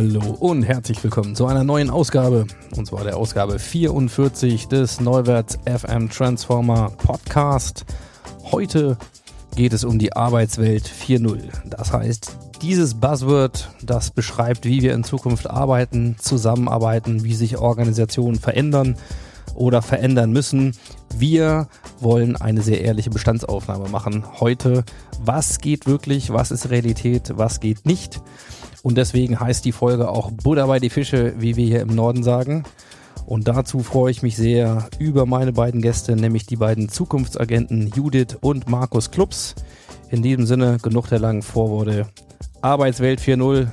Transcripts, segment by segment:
Hallo und herzlich willkommen zu einer neuen Ausgabe, und zwar der Ausgabe 44 des Neuwärts FM Transformer Podcast. Heute geht es um die Arbeitswelt 4.0. Das heißt, dieses Buzzword, das beschreibt, wie wir in Zukunft arbeiten, zusammenarbeiten, wie sich Organisationen verändern oder verändern müssen. Wir wollen eine sehr ehrliche Bestandsaufnahme machen. Heute, was geht wirklich, was ist Realität, was geht nicht. Und deswegen heißt die Folge auch Buddha bei die Fische, wie wir hier im Norden sagen. Und dazu freue ich mich sehr über meine beiden Gäste, nämlich die beiden Zukunftsagenten Judith und Markus Klubs. In diesem Sinne, genug der langen Vorworte. Arbeitswelt 4.0,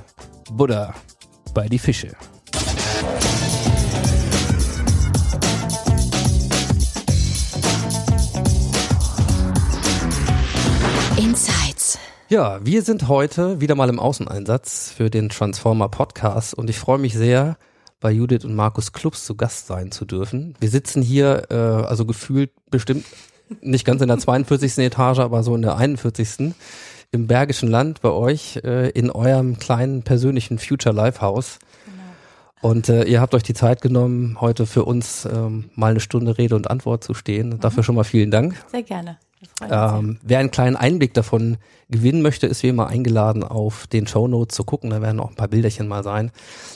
Buddha bei die Fische. Insights. Ja, wir sind heute wieder mal im Außeneinsatz für den Transformer Podcast und ich freue mich sehr, bei Judith und Markus Klubs zu Gast sein zu dürfen. Wir sitzen hier, äh, also gefühlt bestimmt nicht ganz in der 42. Etage, aber so in der 41. im Bergischen Land bei euch äh, in eurem kleinen persönlichen Future Life Haus. Und äh, ihr habt euch die Zeit genommen, heute für uns ähm, mal eine Stunde Rede und Antwort zu stehen. Dafür schon mal vielen Dank. Sehr gerne. Ähm, wer einen kleinen Einblick davon gewinnen möchte, ist wie immer eingeladen, auf den Show Notes zu gucken. Da werden auch ein paar Bilderchen mal sein.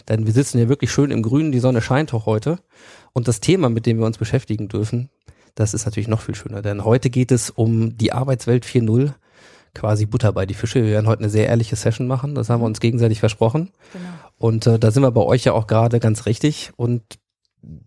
Denn wir sitzen hier wirklich schön im Grünen. Die Sonne scheint auch heute. Und das Thema, mit dem wir uns beschäftigen dürfen, das ist natürlich noch viel schöner. Denn heute geht es um die Arbeitswelt 4.0. Quasi Butter bei die Fische. Wir werden heute eine sehr ehrliche Session machen. Das haben wir uns gegenseitig versprochen. Genau. Und äh, da sind wir bei euch ja auch gerade ganz richtig. Und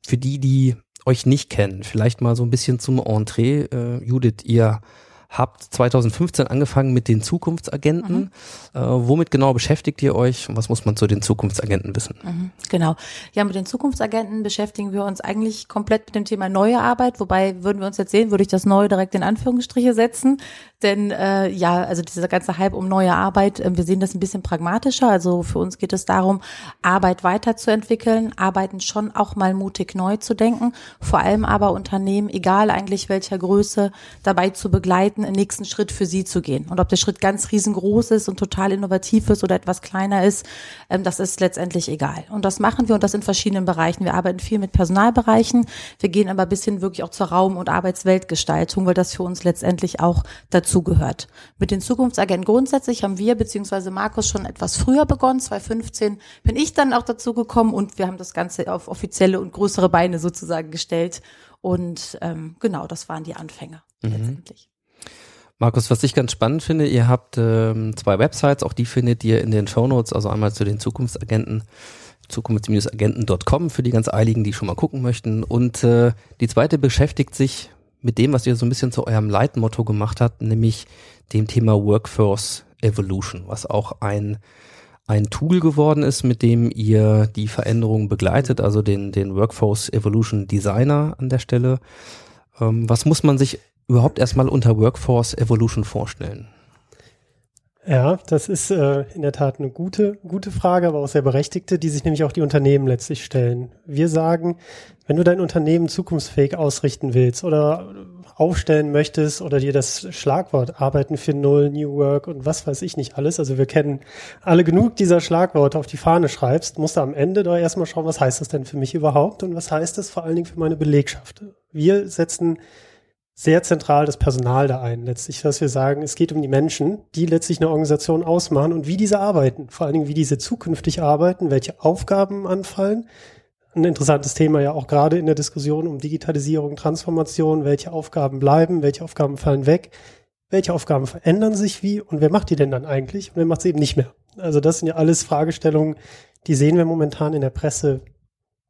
für die, die euch nicht kennen, vielleicht mal so ein bisschen zum Entree. Äh, Judith, ihr habt 2015 angefangen mit den Zukunftsagenten. Äh, womit genau beschäftigt ihr euch und was muss man zu den Zukunftsagenten wissen? Mhm, genau. Ja, mit den Zukunftsagenten beschäftigen wir uns eigentlich komplett mit dem Thema neue Arbeit. Wobei würden wir uns jetzt sehen, würde ich das Neue direkt in Anführungsstriche setzen. Denn äh, ja, also dieser ganze Hype um neue Arbeit, äh, wir sehen das ein bisschen pragmatischer. Also für uns geht es darum, Arbeit weiterzuentwickeln, Arbeiten schon auch mal mutig neu zu denken, vor allem aber Unternehmen, egal eigentlich welcher Größe, dabei zu begleiten, einen nächsten Schritt für sie zu gehen. Und ob der Schritt ganz riesengroß ist und total innovativ ist oder etwas kleiner ist, ähm, das ist letztendlich egal. Und das machen wir und das in verschiedenen Bereichen. Wir arbeiten viel mit Personalbereichen, wir gehen aber bis hin wirklich auch zur Raum- und Arbeitsweltgestaltung, weil das für uns letztendlich auch dazugehört. Mit den Zukunftsagenten grundsätzlich haben wir beziehungsweise Markus schon etwas früher begonnen. 2015 bin ich dann auch dazu gekommen und wir haben das Ganze auf offizielle und größere Beine sozusagen gestellt. Und ähm, genau, das waren die Anfänge letztendlich. Markus, was ich ganz spannend finde, ihr habt ähm, zwei Websites, auch die findet ihr in den Shownotes, also einmal zu den Zukunftsagenten, zukunfts-agenten.com für die ganz Eiligen, die schon mal gucken möchten. Und äh, die zweite beschäftigt sich mit dem, was ihr so ein bisschen zu eurem Leitmotto gemacht habt, nämlich dem Thema Workforce Evolution, was auch ein ein Tool geworden ist, mit dem ihr die Veränderung begleitet, also den, den Workforce Evolution Designer an der Stelle. Ähm, was muss man sich überhaupt erstmal unter Workforce Evolution vorstellen? Ja, das ist äh, in der Tat eine gute, gute Frage, aber auch sehr berechtigte, die sich nämlich auch die Unternehmen letztlich stellen. Wir sagen, wenn du dein Unternehmen zukunftsfähig ausrichten willst oder aufstellen möchtest oder dir das Schlagwort Arbeiten für Null, New Work und was weiß ich nicht alles, also wir kennen alle genug dieser Schlagworte auf die Fahne schreibst, musst du am Ende doch erstmal schauen, was heißt das denn für mich überhaupt und was heißt das vor allen Dingen für meine Belegschaft. Wir setzen sehr zentral das Personal da ein. Letztlich, dass wir sagen, es geht um die Menschen, die letztlich eine Organisation ausmachen und wie diese arbeiten. Vor allen Dingen, wie diese zukünftig arbeiten, welche Aufgaben anfallen. Ein interessantes Thema ja auch gerade in der Diskussion um Digitalisierung, Transformation. Welche Aufgaben bleiben, welche Aufgaben fallen weg, welche Aufgaben verändern sich wie und wer macht die denn dann eigentlich und wer macht sie eben nicht mehr. Also das sind ja alles Fragestellungen, die sehen wir momentan in der Presse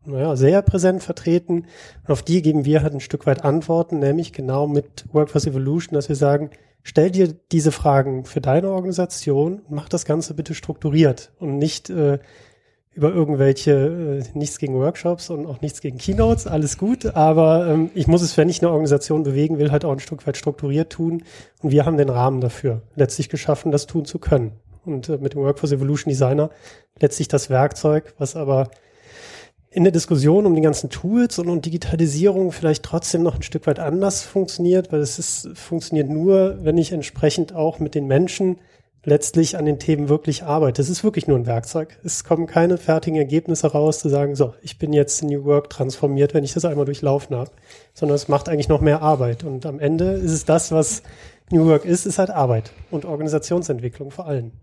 naja, sehr präsent vertreten. Und auf die geben wir halt ein Stück weit Antworten, nämlich genau mit Workforce Evolution, dass wir sagen, stell dir diese Fragen für deine Organisation mach das Ganze bitte strukturiert und nicht äh, über irgendwelche, äh, nichts gegen Workshops und auch nichts gegen Keynotes, alles gut, aber ähm, ich muss es, wenn ich eine Organisation bewegen will, halt auch ein Stück weit strukturiert tun und wir haben den Rahmen dafür letztlich geschaffen, das tun zu können. Und äh, mit dem Workforce Evolution Designer letztlich das Werkzeug, was aber in der Diskussion um die ganzen Tools und um Digitalisierung vielleicht trotzdem noch ein Stück weit anders funktioniert, weil es ist, funktioniert nur, wenn ich entsprechend auch mit den Menschen letztlich an den Themen wirklich arbeite. Es ist wirklich nur ein Werkzeug. Es kommen keine fertigen Ergebnisse raus, zu sagen, so, ich bin jetzt New Work transformiert, wenn ich das einmal durchlaufen habe, sondern es macht eigentlich noch mehr Arbeit. Und am Ende ist es das, was New Work ist, ist halt Arbeit und Organisationsentwicklung vor allem.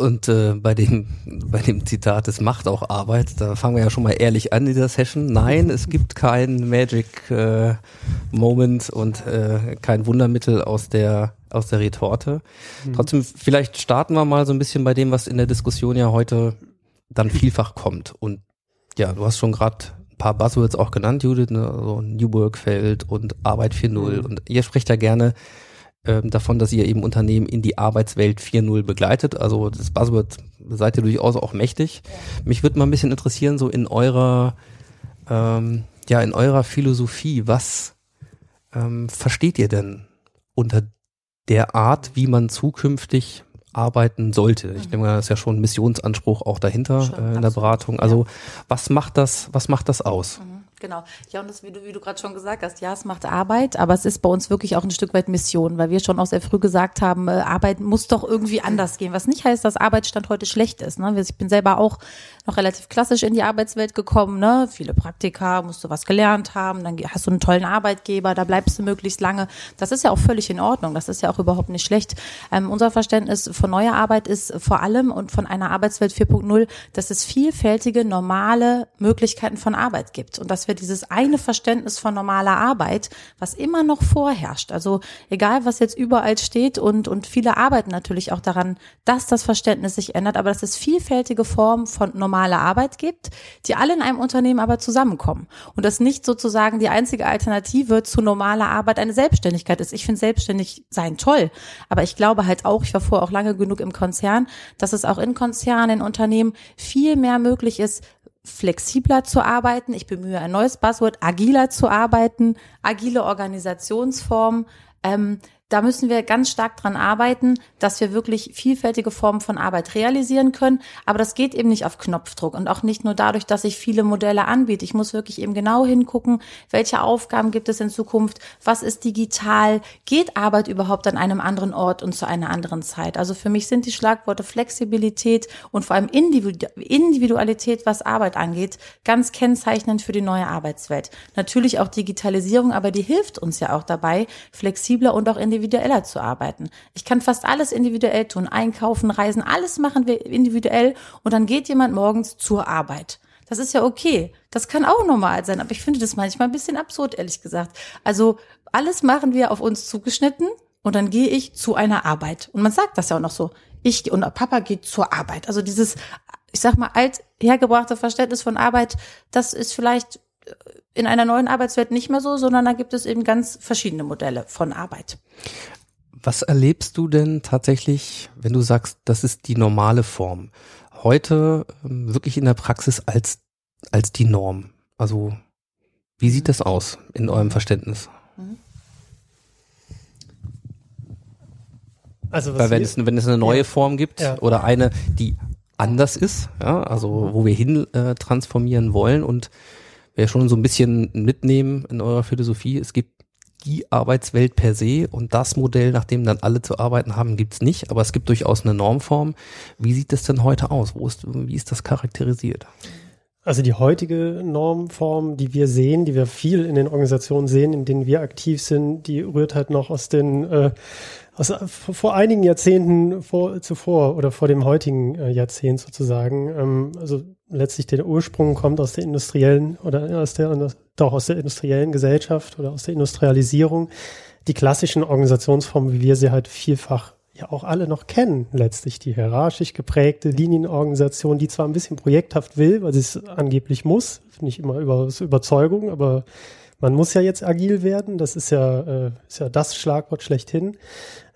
Und äh, bei dem bei dem Zitat, es macht auch Arbeit, da fangen wir ja schon mal ehrlich an in dieser Session. Nein, es gibt kein Magic äh, Moment und äh, kein Wundermittel aus der aus der Retorte. Mhm. Trotzdem, vielleicht starten wir mal so ein bisschen bei dem, was in der Diskussion ja heute dann vielfach kommt. Und ja, du hast schon gerade ein paar Buzzwords auch genannt, Judith, ne? so New Work Feld und Arbeit 4.0. Mhm. Und ihr sprecht ja gerne ähm, davon, dass ihr eben Unternehmen in die Arbeitswelt 4.0 begleitet. Also das Buzzword seid ihr durchaus auch mächtig. Ja. Mich würde mal ein bisschen interessieren, so in eurer, ähm, ja, in eurer Philosophie, was ähm, versteht ihr denn unter der Art, wie man zukünftig arbeiten sollte. Ich denke mal, das ist ja schon ein Missionsanspruch auch dahinter schon, äh, in der Beratung. Also ja. was macht das, was macht das aus? Mhm. Genau. Ja, und das, wie du, wie du gerade schon gesagt hast, ja, es macht Arbeit, aber es ist bei uns wirklich auch ein Stück weit Mission, weil wir schon auch sehr früh gesagt haben, äh, Arbeit muss doch irgendwie anders gehen. Was nicht heißt, dass Arbeitsstand heute schlecht ist. Ne? Ich bin selber auch noch relativ klassisch in die Arbeitswelt gekommen, ne? Viele Praktika, musst du was gelernt haben, dann hast du einen tollen Arbeitgeber, da bleibst du möglichst lange. Das ist ja auch völlig in Ordnung. Das ist ja auch überhaupt nicht schlecht. Ähm, unser Verständnis von neuer Arbeit ist vor allem und von einer Arbeitswelt 4.0, dass es vielfältige, normale Möglichkeiten von Arbeit gibt und dass wir dieses eine Verständnis von normaler Arbeit, was immer noch vorherrscht. Also egal, was jetzt überall steht und, und viele arbeiten natürlich auch daran, dass das Verständnis sich ändert, aber dass es vielfältige Formen von normaler Arbeit gibt, die alle in einem Unternehmen aber zusammenkommen. Und das nicht sozusagen die einzige Alternative zu normaler Arbeit eine Selbstständigkeit ist. Ich finde selbstständig sein toll, aber ich glaube halt auch, ich war vorher auch lange genug im Konzern, dass es auch in Konzernen, in Unternehmen viel mehr möglich ist, flexibler zu arbeiten. Ich bemühe ein neues Buzzword, agiler zu arbeiten, agile Organisationsformen. Ähm, da müssen wir ganz stark dran arbeiten, dass wir wirklich vielfältige Formen von Arbeit realisieren können. Aber das geht eben nicht auf Knopfdruck und auch nicht nur dadurch, dass ich viele Modelle anbiete. Ich muss wirklich eben genau hingucken, welche Aufgaben gibt es in Zukunft, was ist digital, geht Arbeit überhaupt an einem anderen Ort und zu einer anderen Zeit. Also für mich sind die Schlagworte Flexibilität und vor allem Individualität, was Arbeit angeht, ganz kennzeichnend für die neue Arbeitswelt. Natürlich auch Digitalisierung, aber die hilft uns ja auch dabei, flexibler und auch individuell individueller zu arbeiten. Ich kann fast alles individuell tun, einkaufen, reisen, alles machen wir individuell und dann geht jemand morgens zur Arbeit. Das ist ja okay. Das kann auch normal sein, aber ich finde das manchmal ein bisschen absurd, ehrlich gesagt. Also alles machen wir auf uns zugeschnitten und dann gehe ich zu einer Arbeit. Und man sagt das ja auch noch so. Ich und Papa geht zur Arbeit. Also dieses, ich sag mal, alt hergebrachte Verständnis von Arbeit, das ist vielleicht in einer neuen Arbeitswelt nicht mehr so, sondern da gibt es eben ganz verschiedene Modelle von Arbeit. Was erlebst du denn tatsächlich, wenn du sagst, das ist die normale Form? Heute ähm, wirklich in der Praxis als, als die Norm? Also, wie sieht das aus in eurem Verständnis? Also Weil wenn es, wenn es eine neue ja. Form gibt ja. oder eine, die anders ist, ja, also wo wir hin äh, transformieren wollen und wir schon so ein bisschen mitnehmen in eurer Philosophie. Es gibt die Arbeitswelt per se und das Modell, nach dem dann alle zu arbeiten haben, gibt's nicht, aber es gibt durchaus eine Normform. Wie sieht das denn heute aus? Wo ist, wie ist das charakterisiert? Also die heutige Normform, die wir sehen, die wir viel in den Organisationen sehen, in denen wir aktiv sind, die rührt halt noch aus den äh, aus, vor einigen Jahrzehnten vor, zuvor oder vor dem heutigen äh, Jahrzehnt sozusagen. Ähm, also letztlich der Ursprung kommt aus der industriellen oder aus der, doch aus der industriellen Gesellschaft oder aus der Industrialisierung. Die klassischen Organisationsformen, wie wir sie halt vielfach ja auch alle noch kennen, letztlich die hierarchisch geprägte Linienorganisation, die zwar ein bisschen projekthaft will, weil sie es angeblich muss, nicht immer über aus Überzeugung, aber man muss ja jetzt agil werden, das ist ja, äh, ist ja das Schlagwort schlechthin.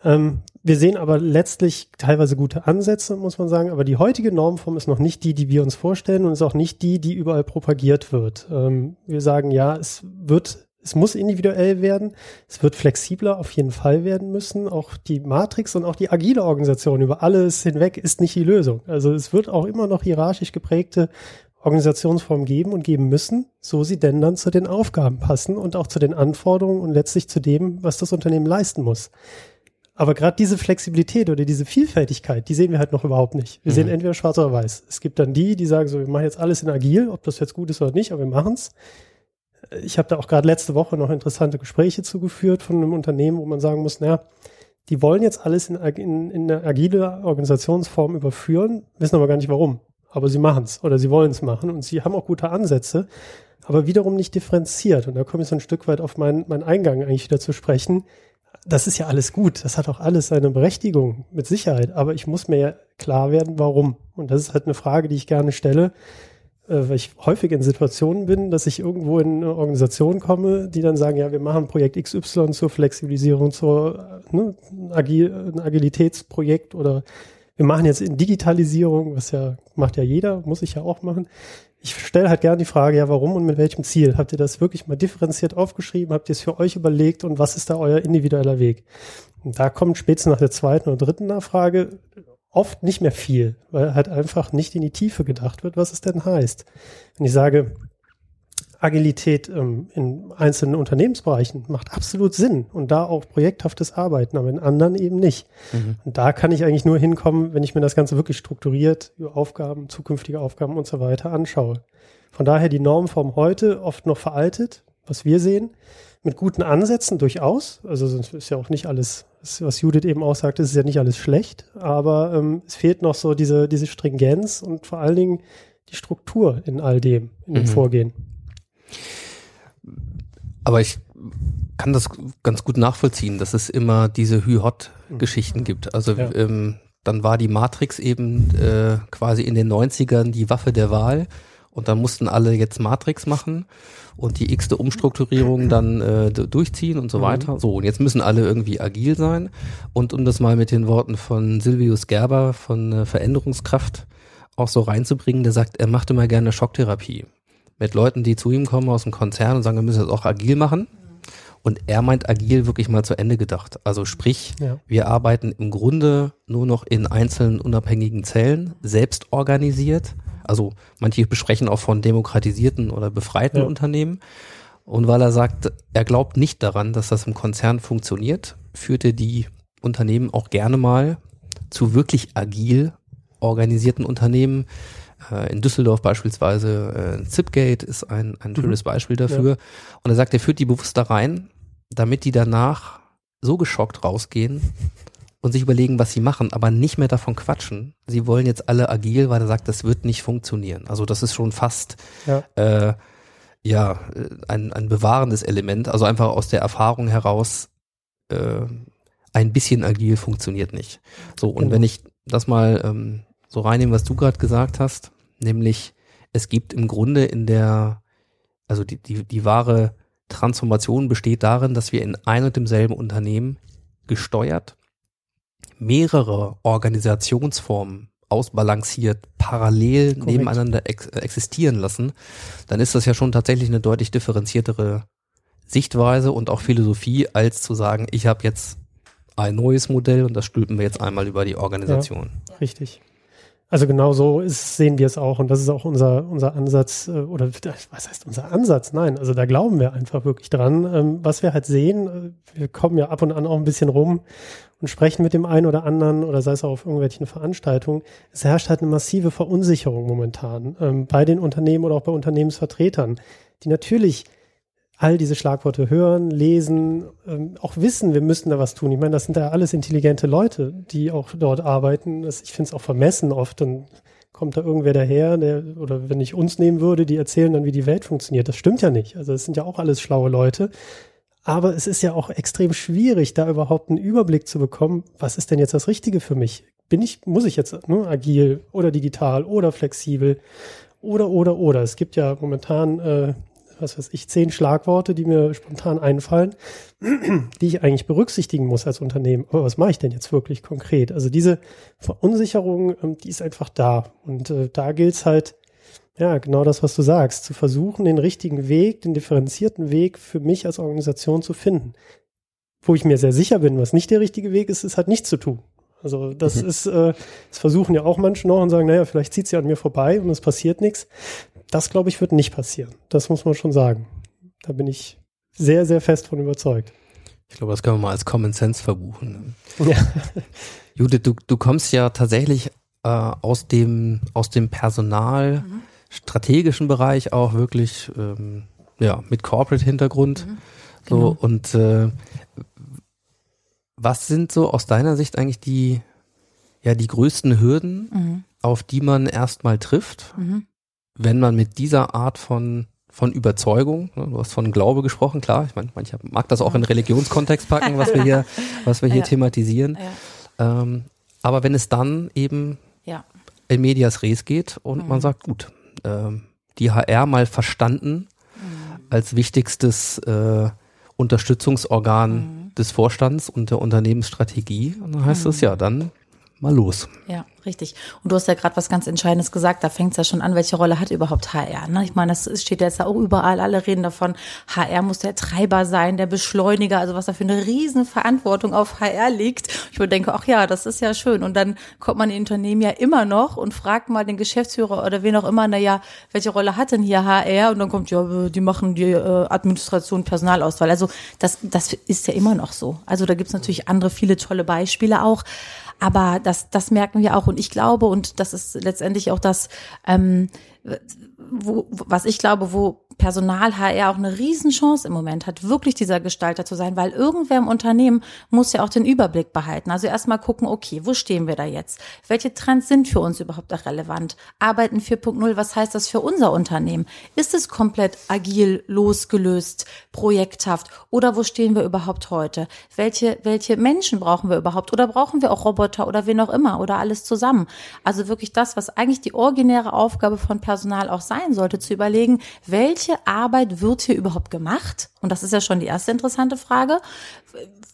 Ähm, wir sehen aber letztlich teilweise gute Ansätze, muss man sagen, aber die heutige Normform ist noch nicht die, die wir uns vorstellen und ist auch nicht die, die überall propagiert wird. Ähm, wir sagen ja, es wird es muss individuell werden. Es wird flexibler auf jeden Fall werden müssen. Auch die Matrix und auch die agile Organisation über alles hinweg ist nicht die Lösung. Also es wird auch immer noch hierarchisch geprägte Organisationsformen geben und geben müssen, so sie denn dann zu den Aufgaben passen und auch zu den Anforderungen und letztlich zu dem, was das Unternehmen leisten muss. Aber gerade diese Flexibilität oder diese Vielfältigkeit, die sehen wir halt noch überhaupt nicht. Wir mhm. sehen entweder schwarz oder weiß. Es gibt dann die, die sagen so, wir machen jetzt alles in agil, ob das jetzt gut ist oder nicht, aber wir machen's ich habe da auch gerade letzte Woche noch interessante Gespräche zugeführt von einem Unternehmen, wo man sagen muss, naja, die wollen jetzt alles in, in, in eine agile Organisationsform überführen, wissen aber gar nicht warum. Aber sie machen es oder sie wollen es machen und sie haben auch gute Ansätze, aber wiederum nicht differenziert. Und da komme ich so ein Stück weit auf meinen, meinen Eingang eigentlich wieder zu sprechen. Das ist ja alles gut, das hat auch alles seine Berechtigung, mit Sicherheit, aber ich muss mir ja klar werden, warum. Und das ist halt eine Frage, die ich gerne stelle äh, weil ich häufig in Situationen bin, dass ich irgendwo in eine Organisation komme, die dann sagen, ja, wir machen Projekt XY zur Flexibilisierung, zur ne, Agil, ein Agilitätsprojekt oder wir machen jetzt in Digitalisierung, was ja macht ja jeder, muss ich ja auch machen. Ich stelle halt gerne die Frage, ja, warum und mit welchem Ziel? Habt ihr das wirklich mal differenziert aufgeschrieben? Habt ihr es für euch überlegt und was ist da euer individueller Weg? Und da kommt spätestens nach der zweiten oder dritten Nachfrage oft nicht mehr viel, weil halt einfach nicht in die Tiefe gedacht wird, was es denn heißt. Wenn ich sage, Agilität ähm, in einzelnen Unternehmensbereichen macht absolut Sinn und da auch projekthaftes Arbeiten, aber in anderen eben nicht. Mhm. Und da kann ich eigentlich nur hinkommen, wenn ich mir das Ganze wirklich strukturiert über Aufgaben, zukünftige Aufgaben und so weiter anschaue. Von daher die Normform heute oft noch veraltet, was wir sehen, mit guten Ansätzen durchaus. Also es ist ja auch nicht alles, was Judith eben auch sagte, ist ja nicht alles schlecht, aber ähm, es fehlt noch so diese, diese Stringenz und vor allen Dingen die Struktur in all dem, in dem mhm. Vorgehen. Aber ich kann das ganz gut nachvollziehen, dass es immer diese Hü-Hot-Geschichten mhm. gibt. Also ja. ähm, dann war die Matrix eben äh, quasi in den 90ern die Waffe der Wahl und dann mussten alle jetzt Matrix machen und die x-te Umstrukturierung dann äh, durchziehen und so mhm. weiter. So, und jetzt müssen alle irgendwie agil sein. Und um das mal mit den Worten von Silvius Gerber von äh, Veränderungskraft auch so reinzubringen, der sagt, er macht immer gerne Schocktherapie. Mit Leuten, die zu ihm kommen aus dem Konzern und sagen, wir müssen das auch agil machen. Und er meint agil wirklich mal zu Ende gedacht. Also sprich, ja. wir arbeiten im Grunde nur noch in einzelnen unabhängigen Zellen, selbst organisiert also manche besprechen auch von demokratisierten oder befreiten ja. Unternehmen. Und weil er sagt, er glaubt nicht daran, dass das im Konzern funktioniert, führte die Unternehmen auch gerne mal zu wirklich agil organisierten Unternehmen. Äh, in Düsseldorf beispielsweise äh, Zipgate ist ein, ein mhm. schönes Beispiel dafür. Ja. Und er sagt, er führt die bewusst da rein, damit die danach so geschockt rausgehen, und sich überlegen, was sie machen, aber nicht mehr davon quatschen. Sie wollen jetzt alle agil, weil er sagt, das wird nicht funktionieren. Also das ist schon fast ja, äh, ja ein, ein bewahrendes Element. Also einfach aus der Erfahrung heraus, äh, ein bisschen agil funktioniert nicht. So, und genau. wenn ich das mal ähm, so reinnehme, was du gerade gesagt hast, nämlich es gibt im Grunde in der, also die, die, die wahre Transformation besteht darin, dass wir in ein und demselben Unternehmen gesteuert mehrere Organisationsformen ausbalanciert, parallel Korrekt. nebeneinander ex existieren lassen, dann ist das ja schon tatsächlich eine deutlich differenziertere Sichtweise und auch Philosophie, als zu sagen, ich habe jetzt ein neues Modell und das stülpen wir jetzt einmal über die Organisation. Ja, richtig. Also genau so ist, sehen wir es auch und das ist auch unser, unser Ansatz äh, oder was heißt unser Ansatz? Nein, also da glauben wir einfach wirklich dran. Ähm, was wir halt sehen, äh, wir kommen ja ab und an auch ein bisschen rum und sprechen mit dem einen oder anderen oder sei es auch auf irgendwelchen Veranstaltungen. Es herrscht halt eine massive Verunsicherung momentan ähm, bei den Unternehmen oder auch bei Unternehmensvertretern, die natürlich all diese Schlagworte hören, lesen, ähm, auch wissen, wir müssen da was tun. Ich meine, das sind ja alles intelligente Leute, die auch dort arbeiten. Ich finde es auch vermessen oft. Dann kommt da irgendwer daher, der, oder wenn ich uns nehmen würde, die erzählen dann, wie die Welt funktioniert. Das stimmt ja nicht. Also es sind ja auch alles schlaue Leute. Aber es ist ja auch extrem schwierig, da überhaupt einen Überblick zu bekommen, was ist denn jetzt das Richtige für mich? Bin ich, muss ich jetzt ne, agil oder digital oder flexibel oder, oder, oder. Es gibt ja momentan, äh, was weiß ich, zehn Schlagworte, die mir spontan einfallen, die ich eigentlich berücksichtigen muss als Unternehmen. Aber was mache ich denn jetzt wirklich konkret? Also diese Verunsicherung, ähm, die ist einfach da. Und äh, da gilt es halt, ja, genau das, was du sagst, zu versuchen, den richtigen Weg, den differenzierten Weg für mich als Organisation zu finden. Wo ich mir sehr sicher bin, was nicht der richtige Weg ist, ist halt nichts zu tun. Also das mhm. ist, äh, das versuchen ja auch manche noch und sagen, naja, vielleicht zieht sie an mir vorbei und es passiert nichts. Das, glaube ich, wird nicht passieren. Das muss man schon sagen. Da bin ich sehr, sehr fest von überzeugt. Ich glaube, das können wir mal als Common Sense verbuchen. Ja. Judith, du, du kommst ja tatsächlich äh, aus dem, aus dem Personal, mhm strategischen Bereich auch wirklich ähm, ja mit Corporate-Hintergrund. Mhm, genau. So und äh, was sind so aus deiner Sicht eigentlich die ja die größten Hürden, mhm. auf die man erstmal trifft, mhm. Wenn man mit dieser Art von von Überzeugung, ne, du hast von Glaube gesprochen, klar, ich meine, mancher mag das auch in Religionskontext packen, was wir hier, was wir hier ja. thematisieren. Ja. Ähm, aber wenn es dann eben ja. in Medias Res geht und man mhm. sagt, gut, äh, die HR mal verstanden mhm. als wichtigstes äh, Unterstützungsorgan mhm. des Vorstands und der Unternehmensstrategie. Und dann heißt es mhm. ja, dann mal los. Ja, richtig. Und du hast ja gerade was ganz Entscheidendes gesagt, da fängt es ja schon an, welche Rolle hat überhaupt HR? Ne? Ich meine, das steht jetzt ja auch überall, alle reden davon, HR muss der Treiber sein, der Beschleuniger, also was da für eine riesen Verantwortung auf HR liegt. Ich würde denken, ach ja, das ist ja schön. Und dann kommt man in Unternehmen ja immer noch und fragt mal den Geschäftsführer oder wen auch immer, na ja, welche Rolle hat denn hier HR? Und dann kommt, ja, die machen die äh, Administration, Personalauswahl. Also das, das ist ja immer noch so. Also da gibt's natürlich andere, viele tolle Beispiele auch. Aber das, das merken wir auch. Und ich glaube, und das ist letztendlich auch das, ähm, wo, was ich glaube, wo Personal HR auch eine Riesenchance im Moment hat, wirklich dieser Gestalter zu sein, weil irgendwer im Unternehmen muss ja auch den Überblick behalten. Also erstmal gucken, okay, wo stehen wir da jetzt? Welche Trends sind für uns überhaupt auch relevant? Arbeiten 4.0, was heißt das für unser Unternehmen? Ist es komplett agil, losgelöst, projekthaft oder wo stehen wir überhaupt heute? Welche, welche Menschen brauchen wir überhaupt? Oder brauchen wir auch Roboter oder wen auch immer oder alles zusammen? Also wirklich das, was eigentlich die originäre Aufgabe von Personal auch sein sollte, zu überlegen, welche welche Arbeit wird hier überhaupt gemacht? Und das ist ja schon die erste interessante Frage.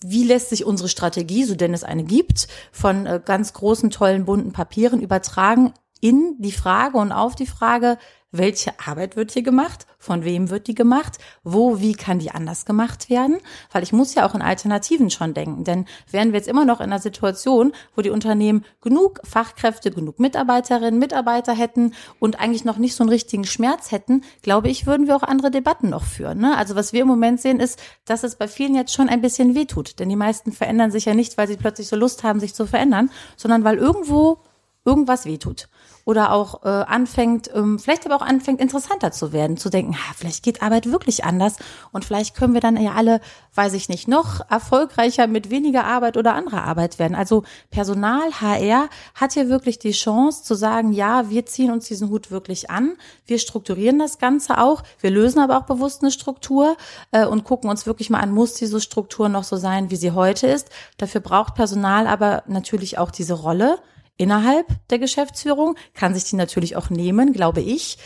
Wie lässt sich unsere Strategie, so denn es eine gibt, von äh, ganz großen, tollen, bunten Papieren übertragen in die Frage und auf die Frage, welche Arbeit wird hier gemacht, von wem wird die gemacht, wo, wie kann die anders gemacht werden, weil ich muss ja auch in Alternativen schon denken, denn wären wir jetzt immer noch in einer Situation, wo die Unternehmen genug Fachkräfte, genug Mitarbeiterinnen, Mitarbeiter hätten und eigentlich noch nicht so einen richtigen Schmerz hätten, glaube ich, würden wir auch andere Debatten noch führen. Ne? Also was wir im Moment sehen, ist, dass es bei vielen jetzt schon ein bisschen wehtut, denn die meisten verändern sich ja nicht, weil sie plötzlich so Lust haben, sich zu verändern, sondern weil irgendwo irgendwas wehtut oder auch äh, anfängt, ähm, vielleicht aber auch anfängt, interessanter zu werden, zu denken, ha, vielleicht geht Arbeit wirklich anders und vielleicht können wir dann ja alle, weiß ich nicht, noch erfolgreicher mit weniger Arbeit oder anderer Arbeit werden. Also Personal, HR hat hier wirklich die Chance zu sagen, ja, wir ziehen uns diesen Hut wirklich an, wir strukturieren das Ganze auch, wir lösen aber auch bewusst eine Struktur äh, und gucken uns wirklich mal an, muss diese Struktur noch so sein, wie sie heute ist. Dafür braucht Personal aber natürlich auch diese Rolle innerhalb der Geschäftsführung, kann sich die natürlich auch nehmen, glaube ich,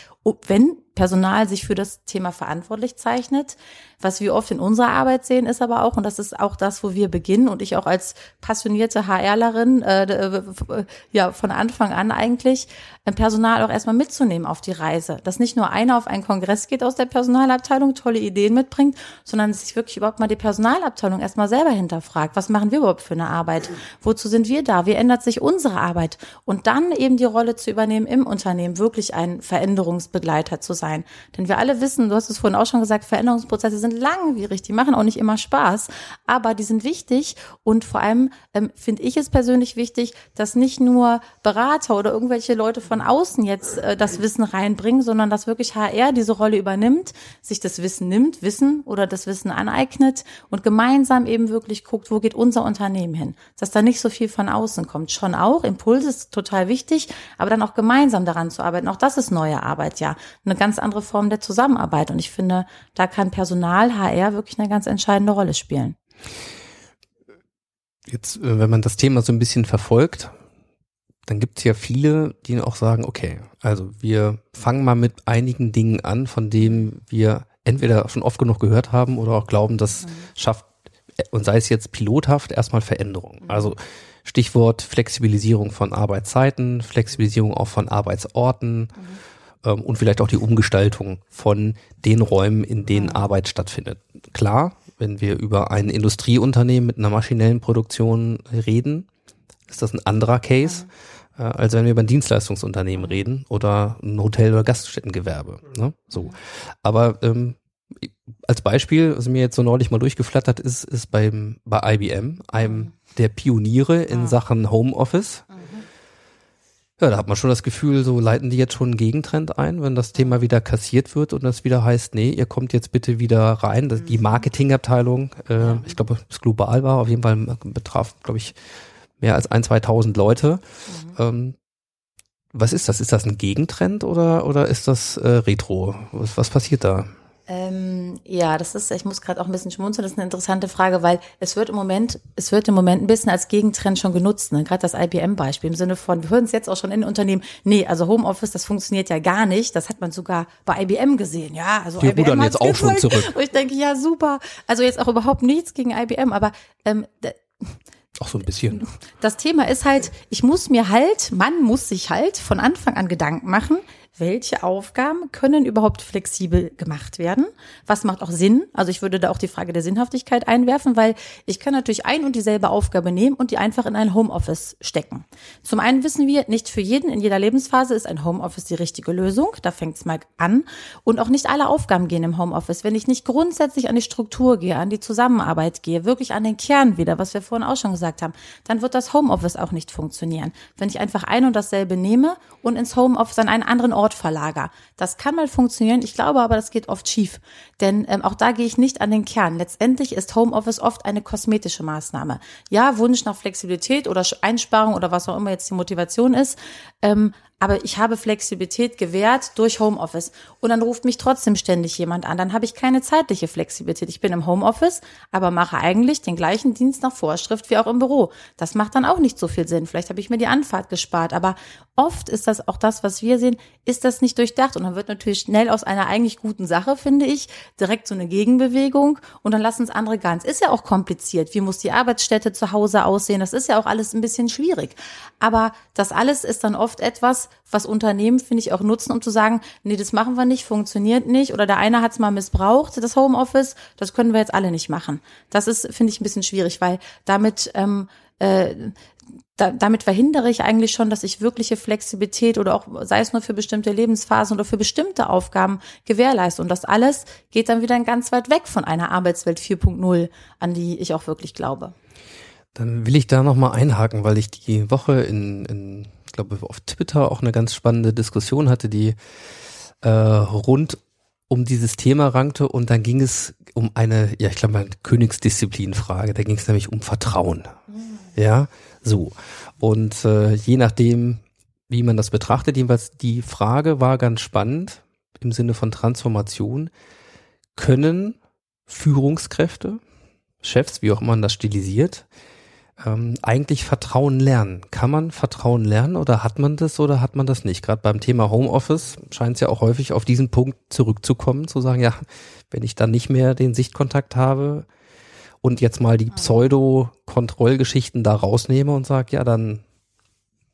wenn Personal sich für das Thema verantwortlich zeichnet. Was wir oft in unserer Arbeit sehen, ist aber auch, und das ist auch das, wo wir beginnen und ich auch als passionierte HRlerin, äh, äh, ja, von Anfang an eigentlich, äh, Personal auch erstmal mitzunehmen auf die Reise. Dass nicht nur einer auf einen Kongress geht aus der Personalabteilung, tolle Ideen mitbringt, sondern sich wirklich überhaupt mal die Personalabteilung erstmal selber hinterfragt. Was machen wir überhaupt für eine Arbeit? Wozu sind wir da? Wie ändert sich unsere Arbeit? Und dann eben die Rolle zu übernehmen im Unternehmen, wirklich ein Veränderungsbegleiter zu sein sein. Denn wir alle wissen, du hast es vorhin auch schon gesagt, Veränderungsprozesse sind langwierig, die machen auch nicht immer Spaß, aber die sind wichtig und vor allem ähm, finde ich es persönlich wichtig, dass nicht nur Berater oder irgendwelche Leute von außen jetzt äh, das Wissen reinbringen, sondern dass wirklich HR diese Rolle übernimmt, sich das Wissen nimmt, Wissen oder das Wissen aneignet und gemeinsam eben wirklich guckt, wo geht unser Unternehmen hin. Dass da nicht so viel von außen kommt. Schon auch, Impulse ist total wichtig, aber dann auch gemeinsam daran zu arbeiten. Auch das ist neue Arbeit, ja. Eine ganz ganz andere Form der Zusammenarbeit. Und ich finde, da kann Personal, HR wirklich eine ganz entscheidende Rolle spielen. Jetzt, äh, wenn man das Thema so ein bisschen verfolgt, dann gibt es ja viele, die auch sagen, okay, also wir fangen mal mit einigen Dingen an, von denen wir entweder schon oft genug gehört haben oder auch glauben, das schafft, und sei es jetzt pilothaft, erstmal Veränderung. Also Stichwort Flexibilisierung von Arbeitszeiten, Flexibilisierung auch von Arbeitsorten ähm, und vielleicht auch die Umgestaltung von den Räumen, in denen Arbeit stattfindet. Klar, wenn wir über ein Industrieunternehmen mit einer maschinellen Produktion reden, ist das ein anderer Case, äh, als wenn wir über ein Dienstleistungsunternehmen reden oder ein Hotel- oder Gaststättengewerbe. Ne? So. Aber ähm, als Beispiel, was mir jetzt so neulich mal durchgeflattert ist, ist beim, bei IBM, einem der Pioniere in Sachen Homeoffice. Ja, da hat man schon das Gefühl, so leiten die jetzt schon einen Gegentrend ein, wenn das Thema wieder kassiert wird und das wieder heißt, nee, ihr kommt jetzt bitte wieder rein. Das, die Marketingabteilung, äh, ich glaube, es global war, auf jeden Fall betraf, glaube ich, mehr als ein, 2000 Leute. Ähm, was ist das? Ist das ein Gegentrend oder, oder ist das äh, Retro? Was, was passiert da? Ähm, ja, das ist, ich muss gerade auch ein bisschen schmunzeln, das ist eine interessante Frage, weil es wird im Moment, es wird im Moment ein bisschen als Gegentrend schon genutzt, ne? gerade das IBM-Beispiel im Sinne von, wir hören es jetzt auch schon in Unternehmen, nee, also Homeoffice, das funktioniert ja gar nicht, das hat man sogar bei IBM gesehen, ja, also Wir IBM rudern jetzt auch schon gesagt. zurück. Und ich denke, ja, super, also jetzt auch überhaupt nichts gegen IBM, aber ähm, Auch so ein bisschen. das Thema ist halt, ich muss mir halt, man muss sich halt von Anfang an Gedanken machen, welche Aufgaben können überhaupt flexibel gemacht werden? Was macht auch Sinn? Also ich würde da auch die Frage der Sinnhaftigkeit einwerfen, weil ich kann natürlich ein und dieselbe Aufgabe nehmen und die einfach in ein Homeoffice stecken. Zum einen wissen wir, nicht für jeden in jeder Lebensphase ist ein Homeoffice die richtige Lösung. Da fängt es mal an. Und auch nicht alle Aufgaben gehen im Homeoffice. Wenn ich nicht grundsätzlich an die Struktur gehe, an die Zusammenarbeit gehe, wirklich an den Kern wieder, was wir vorhin auch schon gesagt haben, dann wird das Homeoffice auch nicht funktionieren. Wenn ich einfach ein und dasselbe nehme und ins Homeoffice an einen anderen Ort verlager. Das kann mal funktionieren. Ich glaube aber, das geht oft schief. Denn ähm, auch da gehe ich nicht an den Kern. Letztendlich ist Homeoffice oft eine kosmetische Maßnahme. Ja, Wunsch nach Flexibilität oder Einsparung oder was auch immer jetzt die Motivation ist. Ähm, aber ich habe Flexibilität gewährt durch Homeoffice. Und dann ruft mich trotzdem ständig jemand an. Dann habe ich keine zeitliche Flexibilität. Ich bin im Homeoffice, aber mache eigentlich den gleichen Dienst nach Vorschrift wie auch im Büro. Das macht dann auch nicht so viel Sinn. Vielleicht habe ich mir die Anfahrt gespart. Aber oft ist das auch das, was wir sehen, ist das nicht durchdacht. Und dann wird natürlich schnell aus einer eigentlich guten Sache, finde ich, direkt so eine Gegenbewegung. Und dann lassen es andere ganz. Ist ja auch kompliziert. Wie muss die Arbeitsstätte zu Hause aussehen? Das ist ja auch alles ein bisschen schwierig. Aber das alles ist dann oft etwas, was Unternehmen, finde ich, auch nutzen, um zu sagen, nee, das machen wir nicht, funktioniert nicht. Oder der eine hat es mal missbraucht, das Homeoffice, das können wir jetzt alle nicht machen. Das ist, finde ich, ein bisschen schwierig, weil damit, ähm, äh, da, damit verhindere ich eigentlich schon, dass ich wirkliche Flexibilität oder auch, sei es nur für bestimmte Lebensphasen oder für bestimmte Aufgaben gewährleiste. Und das alles geht dann wieder ganz weit weg von einer Arbeitswelt 4.0, an die ich auch wirklich glaube. Dann will ich da nochmal einhaken, weil ich die Woche in, in, ich glaube, auf Twitter auch eine ganz spannende Diskussion hatte, die äh, rund um dieses Thema rankte und dann ging es um eine, ja, ich glaube mal, Königsdisziplinfrage. Da ging es nämlich um Vertrauen. Ja, so. Und äh, je nachdem, wie man das betrachtet, jedenfalls die Frage war ganz spannend im Sinne von Transformation. Können Führungskräfte, Chefs, wie auch immer man das stilisiert, ähm, eigentlich Vertrauen lernen? Kann man Vertrauen lernen oder hat man das oder hat man das nicht? Gerade beim Thema Homeoffice scheint es ja auch häufig auf diesen Punkt zurückzukommen, zu sagen, ja, wenn ich dann nicht mehr den Sichtkontakt habe und jetzt mal die Pseudo-Kontrollgeschichten da rausnehme und sage, ja, dann